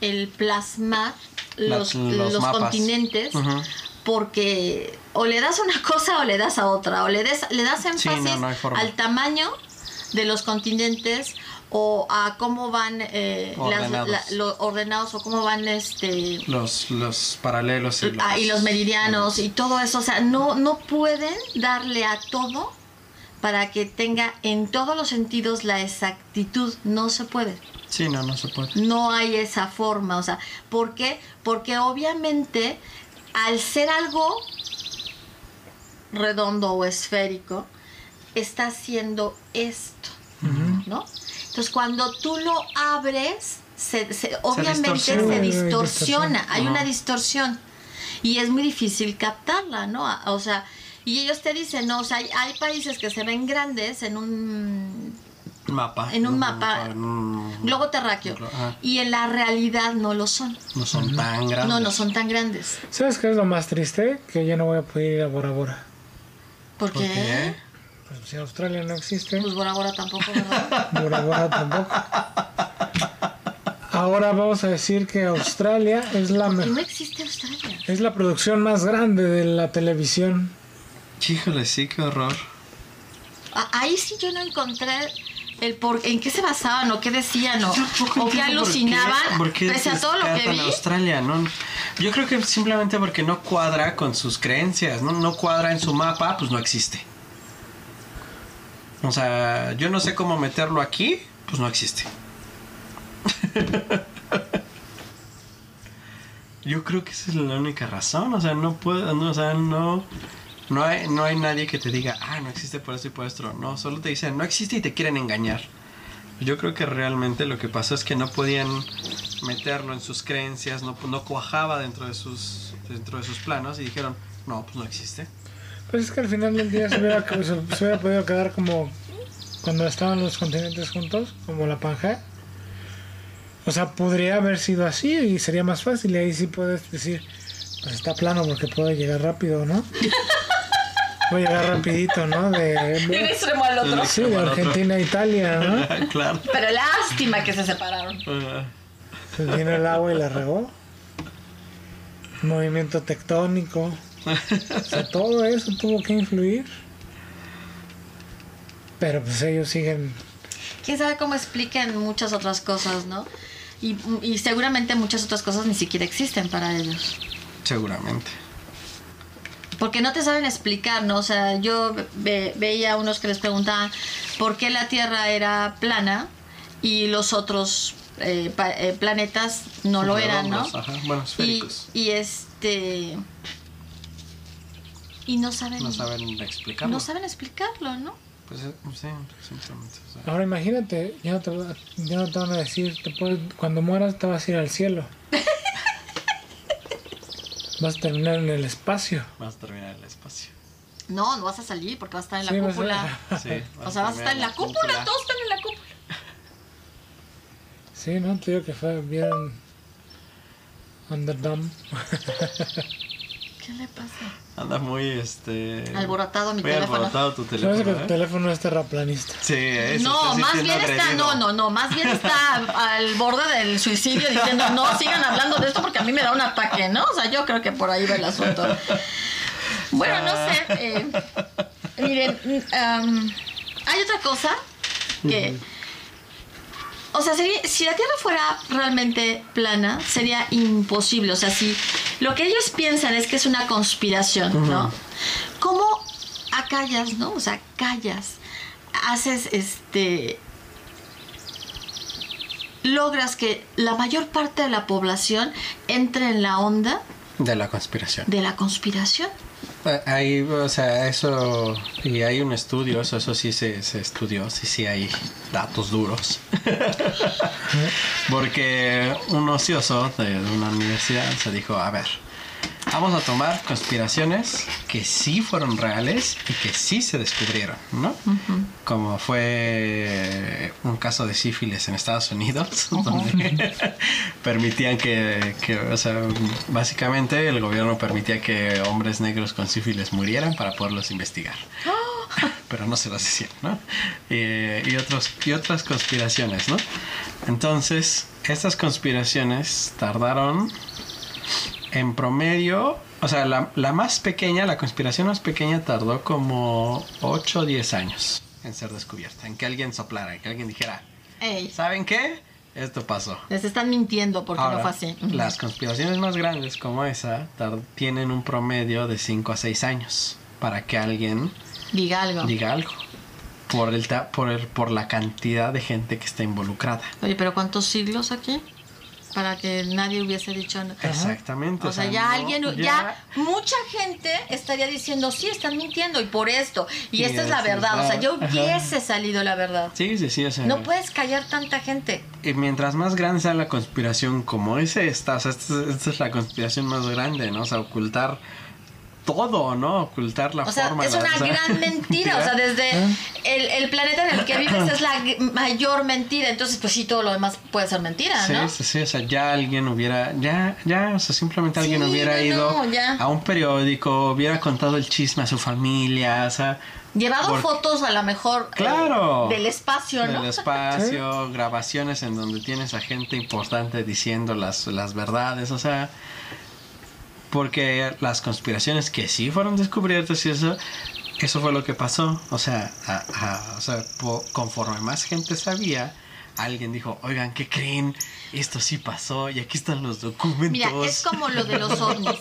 el plasmar los, los continentes. Porque o le das una cosa o le das a otra, o le, des, le das énfasis no, no al tamaño de los continentes o a cómo van eh, las- Ordenados. la- lo- ordenados o cómo van este Los, los paralelos y los... Ah, y los meridianos y todo eso, o sea, no, no pueden darle a todo para que tenga en todos los sentidos la exactitud, no se puede. Sí, no, no se puede. No hay esa forma, o sea, ¿por qué? Porque obviamente al ser algo redondo o esférico, está haciendo esto, ¿no? Entonces cuando tú lo abres, se, se- obviamente distorsiona. se distorsiona, hay una distorsión y es muy difícil captarla, ¿no? O sea, y ellos te dicen, no, o sea, hay, hay países que se ven grandes en un Mapa. En un mapa. en un- globo terráqueo Ajá. y en la realidad no lo son. No son tan grandes. No, no son tan grandes. ¿Sabes qué es lo más triste? Que ya no voy a poder ir a Bora Bora. ¿Por ¿Por qué? Si Australia no existe, Pues Bora Bora tampoco, ¿verdad? Bora Bora tampoco. Ahora vamos a decir que Australia es la ¿Por qué no mejor. existe Australia? Es la producción más grande de la televisión. Híjole, sí, qué horror. A- Ahí sí yo no encontré el por en qué se basaban o qué decían o, o qué entiendo por alucinaban qué- por qué pese a todo lo que vi. Australia, ¿no? Yo creo que simplemente porque no cuadra con sus creencias, ¿no? No cuadra en su mapa, pues no existe. O sea, yo no sé cómo meterlo aquí, pues no existe. Yo creo que esa es la única razón, o sea, no puedo, o sea, no, no hay, no hay nadie que te diga, ah, no existe por esto y por esto, no, solo te dicen, no existe y te quieren engañar. Yo creo que realmente lo que pasó es que no podían meterlo en sus creencias, no, no cuajaba dentro de sus, dentro de sus planos y dijeron, no, pues no existe. Pues es que al final del día se hubiera, se, se hubiera podido quedar como cuando estaban los continentes juntos, como la Pangea. O sea, podría haber sido así y sería más fácil. Y ahí sí puedes decir, pues está plano porque puedo llegar rápido, ¿no? Voy a llegar rapidito, ¿no? De, de- extremo al otro. sí, de Argentina a Italia, ¿no? claro. Pero lástima que se separaron. Ah, Se vino el agua y la regó. Movimiento tectónico. O sea, todo eso tuvo que influir. Pero pues ellos siguen Quién sabe cómo expliquen muchas otras cosas, ¿no? Y, y seguramente muchas otras cosas ni siquiera existen para ellos. seguramente. Porque no te saben explicar, ¿no? O sea, yo ve- veía unos que les preguntaban por qué la Tierra era plana y los otros eh, pa- eh, planetas no lo eran, ¿no? Ajá, bueno, Y, esféricos. y este... Y no saben... No saben explicarlo. no saben explicarlo, ¿no? Pues eh, sí, simplemente. o sea. Ahora imagínate, ya no te, ya no te van a decir, te puedes- cuando mueras te vas a ir al cielo. Vas a terminar en el espacio. Vas a terminar el espacio. No, no vas a salir porque vas a estar en la Sí, vas a- cúpula. Sí, O sea, vas a estar en la cúpula, todos están en la cúpula. Sí, ¿no? Te digo que fue, vieron Underdome. ¿Qué le pasa? Anda muy, este... Alborotado mi muy teléfono. alborotado tu Sabes que teléfono, tu ¿eh? teléfono es terraplanista. Sí, eso. No, más bien está, no, no, no, más bien está al borde del suicidio diciendo, no, sigan hablando de esto porque a mí me da un ataque, ¿no? O sea, yo creo que por ahí va el asunto. Bueno, no sé. eh, miren, mm, hay otra cosa que... O sea, sería- si la Tierra fuera realmente plana, sería imposible. O sea, si lo que ellos piensan es que es una conspiración, ¿no? ¿Cómo acallas, no? O sea, callas, haces este... logras que la mayor parte de la población entre en la onda De la conspiración. de la conspiración. Ahí, o sea, eso. Y hay un estudio, eso, eso sí se, se estudió, sí, sí hay datos duros. Porque un ocioso de una universidad se dijo: A ver, Vamos a tomar conspiraciones que sí fueron reales y que sí se descubrieron, ¿no? Como fue un caso de sífilis en Estados Unidos, donde permitían que, que, o sea, básicamente el gobierno permitía que hombres negros con sífilis murieran para poderlos investigar. Pero no se los decían, ¿no? Eh, y, otros, y otras conspiraciones, ¿no? Entonces, estas conspiraciones tardaron en promedio, o sea, la, la más pequeña, la conspiración más pequeña tardó como 8 o 10 años en ser descubierta, en que alguien soplara, en que alguien dijera, Ey, ¿saben qué? Esto pasó. les están mintiendo porque no fue así. Las conspiraciones más grandes como esa tienen un promedio de 5 a 6 años para que alguien Diga algo. diga algo. Por, el ta- por, el, por la cantidad de gente que está involucrada. Oye, pero ¿cuántos siglos aquí? Para que nadie hubiese dicho nada. Exactamente. O sea, ya no, alguien, ya, mucha gente estaría diciendo, sí, están mintiendo y por esto. Y Y esta es la verdad. O sea, ya ajá. hubiese salido la verdad. Sí, sí, sí. O sea, No puedes callar tanta gente. Y mientras más grande sea la conspiración como es esta, o sea, esta, es- esta es la conspiración más grande, ¿no? O sea, ocultar todo, ¿no? Ocultar la O sea, forma. es una gran mentira. O sea, desde el, el planeta en el que vives es la mayor mentira. Entonces, pues sí, todo lo demás puede ser mentira, Sí, ¿no? sí, sí, o sea, ya alguien hubiera, ya, ya, o sea, simplemente alguien Sí, hubiera no, ido no, a un periódico, hubiera contado el chisme a su familia, o sea, Llevado Porque- fotos a lo mejor eh, Claro. del espacio, ¿no? del espacio, grabaciones en donde tienes a gente importante diciendo las, las verdades, o sea, porque las conspiraciones que sí fueron descubiertas y eso, eso fue lo que pasó, o sea, a- a- o sea po- conforme más gente sabía, alguien dijo, oigan, ¿qué creen? Esto sí pasó y aquí están los documentos. Mira, es como lo de los ovnis.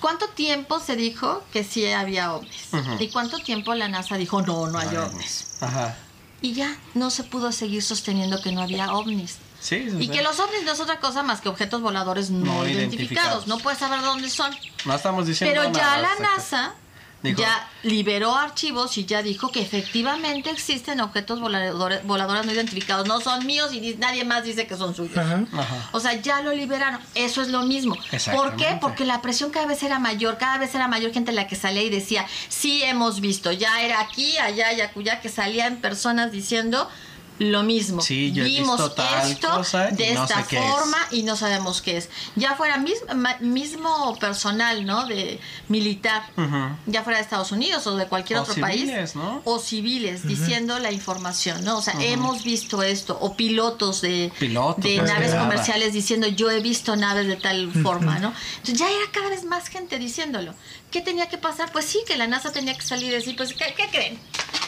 ¿Cuánto tiempo se dijo que sí había ovnis? ¿Y cuánto tiempo la NASA dijo no, no hay Ay, ovnis? Ajá. Y ya no se pudo seguir sosteniendo que no había ovnis. Sí, Y que los ovnis no es otra cosa más que objetos voladores no, No identificados. identificados. No puedes saber dónde son. No estamos diciendo Pero ya nada, la exacto. NASA Dijo- ya liberó archivos y ya dijo que efectivamente existen objetos voladores, voladores no identificados. No son míos y nadie más dice que son suyos. Ajá. Ajá. O sea, ya lo liberaron. Eso es lo mismo. ¿Por qué? Porque la presión cada vez era mayor, cada vez era mayor gente la que salía y decía, sí hemos visto, ya era aquí, allá y acullá, que salían personas diciendo lo mismo. Sí, yo he Vimos visto tal esto cosa de no esta sé qué es". forma y no sabemos qué es. Ya fuera mis- ma- mismo personal, ¿no? De militar, ya fuera de Estados Unidos o de cualquier O otro civiles, país. ¿no? O civiles, diciendo la información, ¿no? O sea, hemos visto esto. O pilotos de, Pilotos de de naves comerciales diciendo yo he visto naves de tal forma, ¿no? Entonces ya era cada vez más gente diciéndolo. ¿Qué tenía que pasar? Pues sí, que la NASA tenía que salir y decir, pues, ¿qué, qué creen?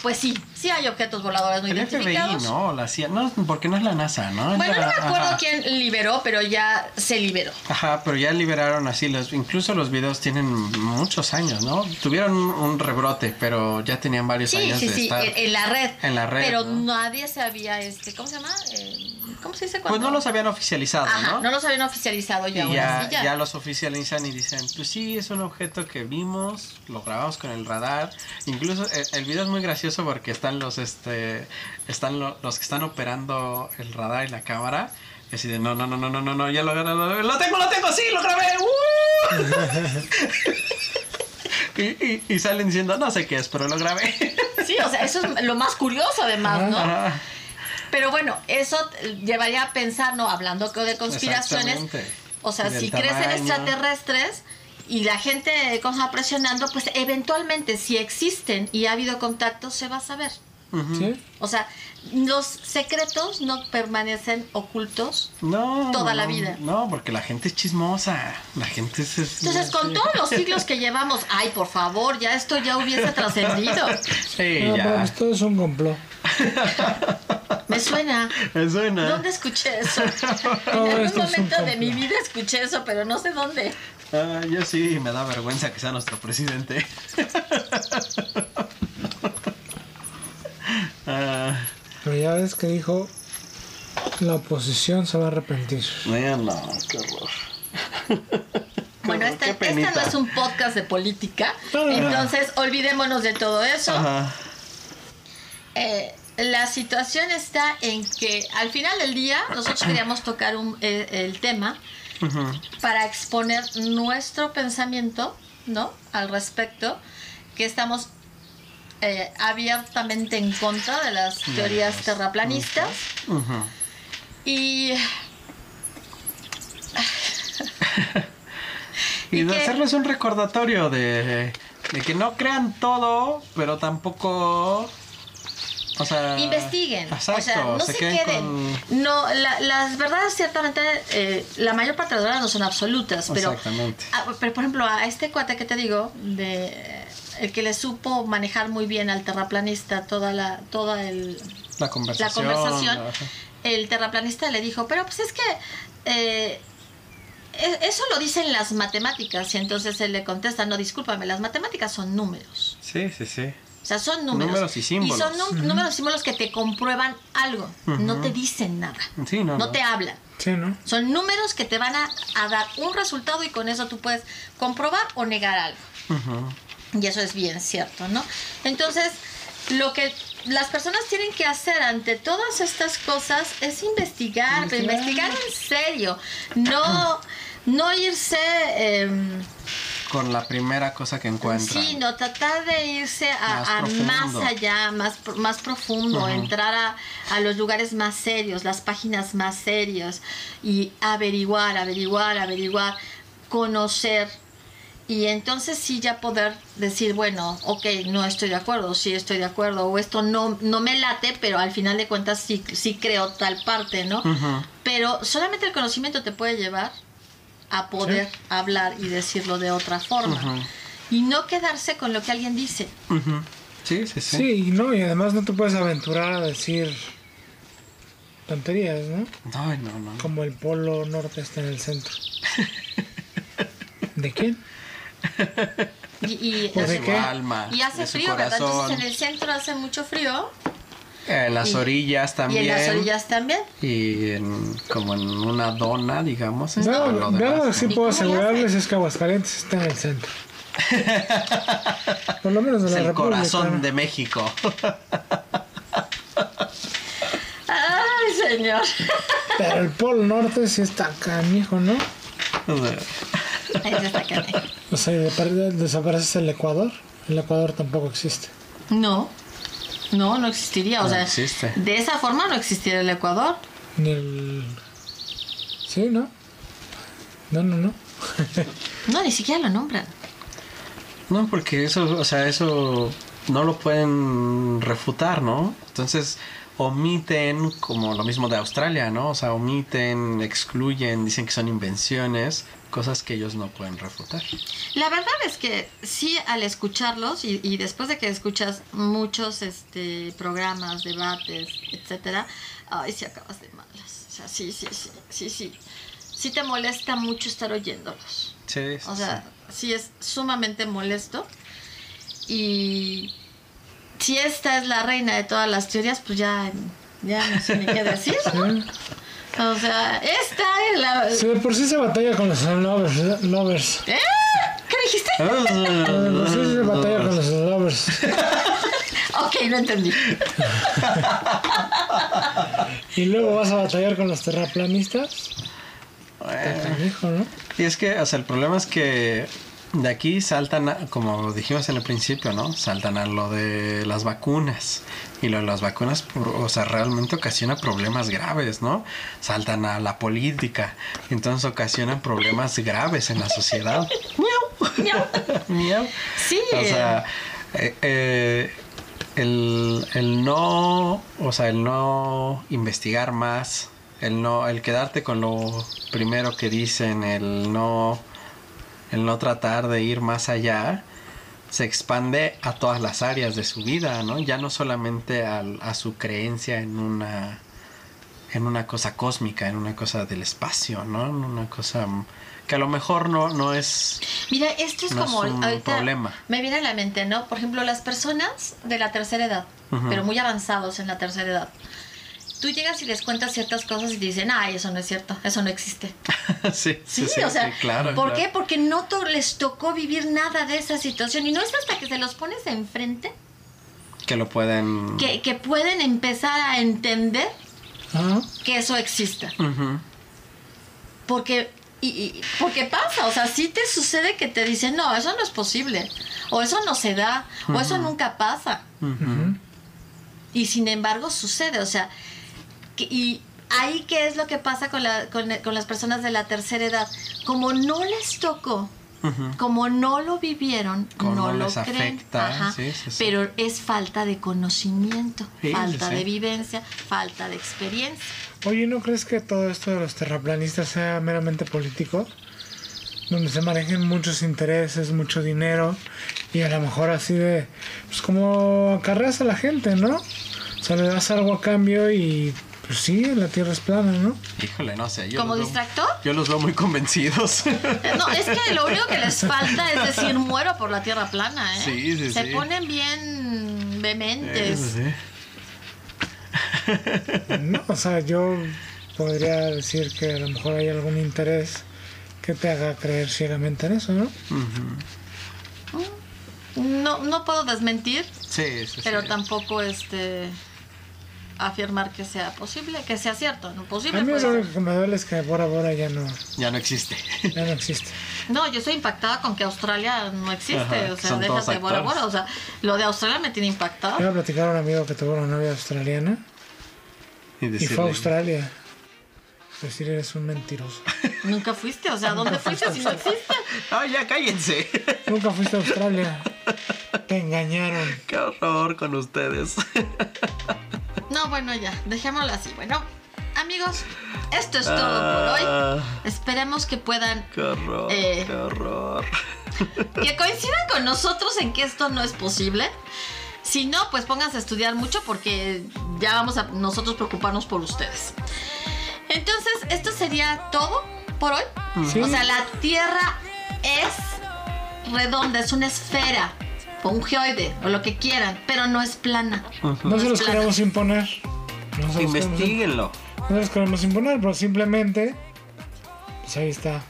Pues sí, sí hay objetos voladores no El identificados. FBI, ¿no? La CIA, no, porque no es la NASA, ¿no? Bueno, no me acuerdo ajá. quién liberó, pero ya se liberó. Ajá, pero ya liberaron así, los, incluso los videos tienen muchos años, ¿no? Tuvieron un, un rebrote, pero ya tenían varios Sí, años sí, de sí, estar. en, en la red. En la red, Pero ¿no? nadie sabía, este, ¿cómo se llama? Eh, ¿Cómo se dice Pues cuando? no los habían oficializado, Ajá, ¿no? no los habían oficializado y ya. ahora ya, sí, ya. ya los oficializan y dicen, pues sí, es un objeto que vimos, lo grabamos con el radar. Incluso el, el video es muy gracioso porque están los, este, están lo- los que están operando el radar y la cámara. Y así de, no, no, no, no, no, no, no, ya lo, lo, lo, lo tengo, lo tengo, sí, lo grabé. ¡uh! y, y, y salen diciendo, no sé qué es, pero lo grabé. Sí, o sea, eso es lo más curioso además, ¿no? Ajá. Pero bueno, eso llevaría a pensar, ¿no? Hablando de conspiraciones, o sea, si crecen extraterrestres y la gente ¿cómo se llama? presionando, pues eventualmente si existen y ha habido contacto, se va a saber. ¿Sí? O sea, los secretos no permanecen ocultos. No. Toda la no, vida. No, porque la gente es chismosa. La gente es. es- Entonces, con sí. todos los siglos que llevamos, ay, por favor, ya esto ya hubiese trascendido. Sí, No, ya. todo es un complot. Me suena. Me suena. ¿Dónde escuché eso? En algún esto momento de mi vida escuché eso, pero no sé dónde. Ah, yo sí, me da vergüenza que sea nuestro presidente. Ah, Pero ya ves que dijo la oposición se va a arrepentir. no, qué horror. Bueno, Qué este, este no es un podcast de política, entonces olvidémonos de todo eso. Ajá. Eh, la situación está en que al final del día nosotros queríamos tocar un- eh, el tema para exponer nuestro pensamiento, ¿no? Al respecto, que estamos eh, abiertamente en contra de las teorías terraplanistas y Y Y de que- hacerles un recordatorio de, de que no crean todo, pero tampoco. O sea. investiguen, Exacto, o sea, no se, queden queden. con- No, la- las verdades ciertamente, eh, la mayor parte de las verdades no son absolutas, pero, Exactamente. pero por ejemplo a este cuate que te digo, de el que le supo manejar muy bien al terraplanista toda la, toda el, La la conversación. conversación, ajá. el terraplanista le dijo, pero pues es que eh, e- eso lo dicen las matemáticas y entonces él le contesta, no, discúlpame, las matemáticas son números. Sí, sí, sí. O sea, son números. Números y símbolos. son nú- números y símbolos que te comprueban algo. No te dicen nada. Sí, no, no, no. te hablan. Sí, ¿no? Son números que te van a, a dar un resultado y con eso tú puedes comprobar o negar algo. Ujú. Y eso es bien cierto, ¿no? Entonces, lo que las personas tienen que hacer ante todas estas cosas es investigar, pero Investigar. investigar en serio. No, no irse... em, Con la primera cosa que encuentran. Sí, no, tratar de irse a, Más a más allá, más, más profundo, entrar a, a los lugares más serios, las páginas más serias y averiguar, averiguar, averiguar, conocer. Y entonces sí ya poder decir, bueno, ok, no estoy de acuerdo, sí estoy de acuerdo, o esto no, no me late, pero al final de cuentas sí, sí creo tal parte, ¿no? Pero solamente el conocimiento te puede llevar a poder hablar y decirlo de otra forma. Y no quedarse con lo que alguien dice. Sí, sí, sí. Sí, y no, y además no te puedes aventurar a decir tonterías, ¿no? No, no, no. Como el polo norte está en el centro. ¿De quién? Y, y, ¿O de su alma, y hace frío, ¿verdad? Entonces en el centro hace mucho frío. En las y- orillas también. Y en las orillas también. Y en, como en una dona, digamos. está No, lo no, ¿no? sí ¿Y puedo asegurarles es que Aguascalientes está en el centro. Por lo menos de Es la el República. corazón ¿no? de México. Ay, señor. Pero el polo norte sí está canijo, ¿no? O sea, de- desaparece el Ecuador. El Ecuador tampoco existe. No, no, no existiría. O No sea, existe. de esa forma no existiría el Ecuador. Ni el... Sí, ¿no? No, no, no. No, ni siquiera lo nombran. No, porque eso, o sea, eso no lo pueden refutar, ¿no? Entonces omiten, como lo mismo de Australia, ¿no? O sea, omiten, excluyen, dicen que son invenciones, cosas que ellos no pueden refutar. La verdad es que sí, al escucharlos y, y después de que escuchas muchos este, programas, debates, etcétera, ay, sí acabas de malas. O sea, sí, sí, sí, sí, sí. Sí te molesta mucho estar oyéndolos. Sí, O sea, sí es sumamente molesto. Y si esta es la reina de todas las teorías, pues ya, ya no sé ni qué decir. Sí. O sea, esta es la... Sí, de por sí se batalla con los lovers. lovers. ¿Eh? ¿Qué dijiste? De por sí se batalla con los lovers. Ok, no entendí. Y luego vas a batallar con los terraplanistas. Bueno. Canijo, ¿no? Y es que, o sea, el problema es que de aquí saltan, a- como dijimos en el principio, ¿no? Saltan a lo de las vacunas. Y lo de las vacunas, por- o sea, realmente ocasiona problemas graves, ¿no? Saltan a la política. Entonces ocasionan problemas graves en la sociedad. Miau. Miau. Sí. O sea, eh, eh, el, el no, o sea, el no investigar más, el no, el quedarte con lo primero que dicen, el no, el no tratar de ir más allá, se expande a todas las áreas de su vida, ¿no? Ya no solamente al- a su creencia en una, en una cosa cósmica, en una cosa del espacio, ¿no? En una cosa que a lo mejor no, no es Mira, esto es No como es un ahorita problema. me viene a la mente, ¿no? Por ejemplo, las personas de la tercera edad, pero muy avanzados en la tercera edad. Tú llegas y les cuentas ciertas cosas y te dicen, ay, eso no es cierto, eso no existe. sí, Sí, o sea, sí, claro. ¿por claro. qué? Porque no to- les tocó vivir nada de esa situación y no es hasta que se los pones enfrente Que lo pueden... que, que pueden empezar a entender que eso exista. Ujú. Porque y, y- porque pasa, o sea, sí te sucede que te dicen, no, eso no es posible, o eso no se da, o eso nunca pasa. Y sin embargo sucede, o sea, y ahí qué es lo que pasa con, la- con, con las personas de la tercera edad. Como no les tocó, como no lo vivieron, Como no, no lo les creen. afecta, Ajá. sí, sí, sí. Pero es falta de conocimiento, Sí, falta sí, sí. de vivencia, falta de experiencia. Oye, ¿no crees que todo esto de los terraplanistas sea meramente político? Donde se manejen muchos intereses, mucho dinero y a lo mejor así de, pues como acarreas a la gente, ¿no? O sea, le das algo a cambio y pues sí, la tierra es plana, ¿no? Híjole, no sé. Yo ¿Como veo- distractor? Yo los veo muy convencidos. No, es que lo único que les falta es decir muero por la tierra plana, ¿eh? Sí, sí, Se sí. ponen bien vehementes. Eso sí. No, o sea, yo podría decir que a lo mejor hay algún interés que te haga creer ciegamente en eso, ¿no? No, no puedo desmentir, Sí, sí, pero sí. tampoco este afirmar que sea posible, que sea cierto, no posible. A mí puede lo único que me duele es que Bora Bora ya no, Ya no existe. ya no existe. No, yo estoy impactada con que Australia no existe, Ajá, o sea, déjate de Bora. Bora, o sea, lo de Australia me tiene Iba impactada. a platicar a un amigo que tuvo una novia australiana Y, y fue a Australia. Decir, eres un mentiroso. Nunca fuiste, o sea, ¿dónde fuiste si no existe? ¡Ay, ya cállense! Nunca fuiste a Australia. Te engañaron. ¡Qué horror con ustedes! No, bueno, ya, dejémoslo así. Bueno, amigos, esto es todo por hoy. Ah, Esperemos que puedan, ¡Qué horror! Eh. ¡Qué horror! que coincidan con nosotros en que esto no es posible. Si no, pues pónganse a estudiar mucho porque ya vamos a nosotros preocuparnos por ustedes. Entonces, esto sería todo por hoy. Sí. O sea, la Tierra es redonda, es una esfera, o un geoide, o lo que quieran, pero no es plana. No se los plana. queremos imponer. No se los queremos, Investíguenlo. no se los queremos imponer, pero simplemente. Pues ahí está.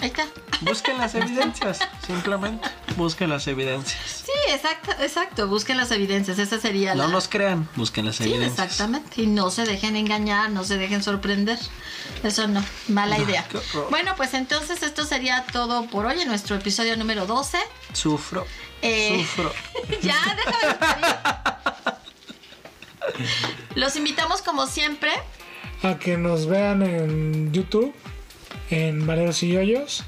Ahí está. Busquen las evidencias. Simplemente busquen las evidencias. Sí, exacto, exacto. Busquen las evidencias. Esa sería la. No nos crean, busquen las Sí, evidencias. exactamente. Y no se dejen engañar, no se dejen sorprender. Eso no, mala idea. Bueno, pues entonces esto sería todo por hoy en nuestro episodio número 12. Sufro. Eh, Sufro. ya, déjame. Los invitamos como siempre. A que nos vean en YouTube, en Valeros y Yoyos.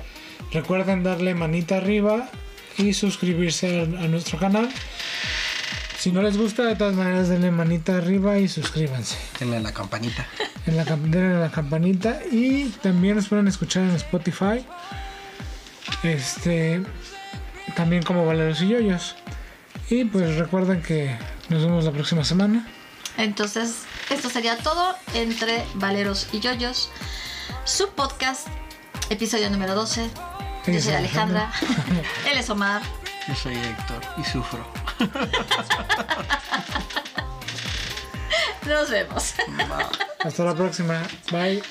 Recuerden darle manita arriba y suscribirse a, a nuestro canal. Si no les gusta, de todas maneras, denle manita arriba y suscríbanse. Denle la campanita. En la, denle a la campanita y también nos pueden escuchar en Spotify. Este, también como Valeros y Yoyos. Y pues recuerden que nos vemos la próxima semana. Entonces, esto sería todo entre Valeros y Yoyos. Su podcast, episodio número 12. Yo soy Alejandra. Él es Omar. Yo soy Héctor y sufro. Nos vemos. Hasta la próxima. Bye.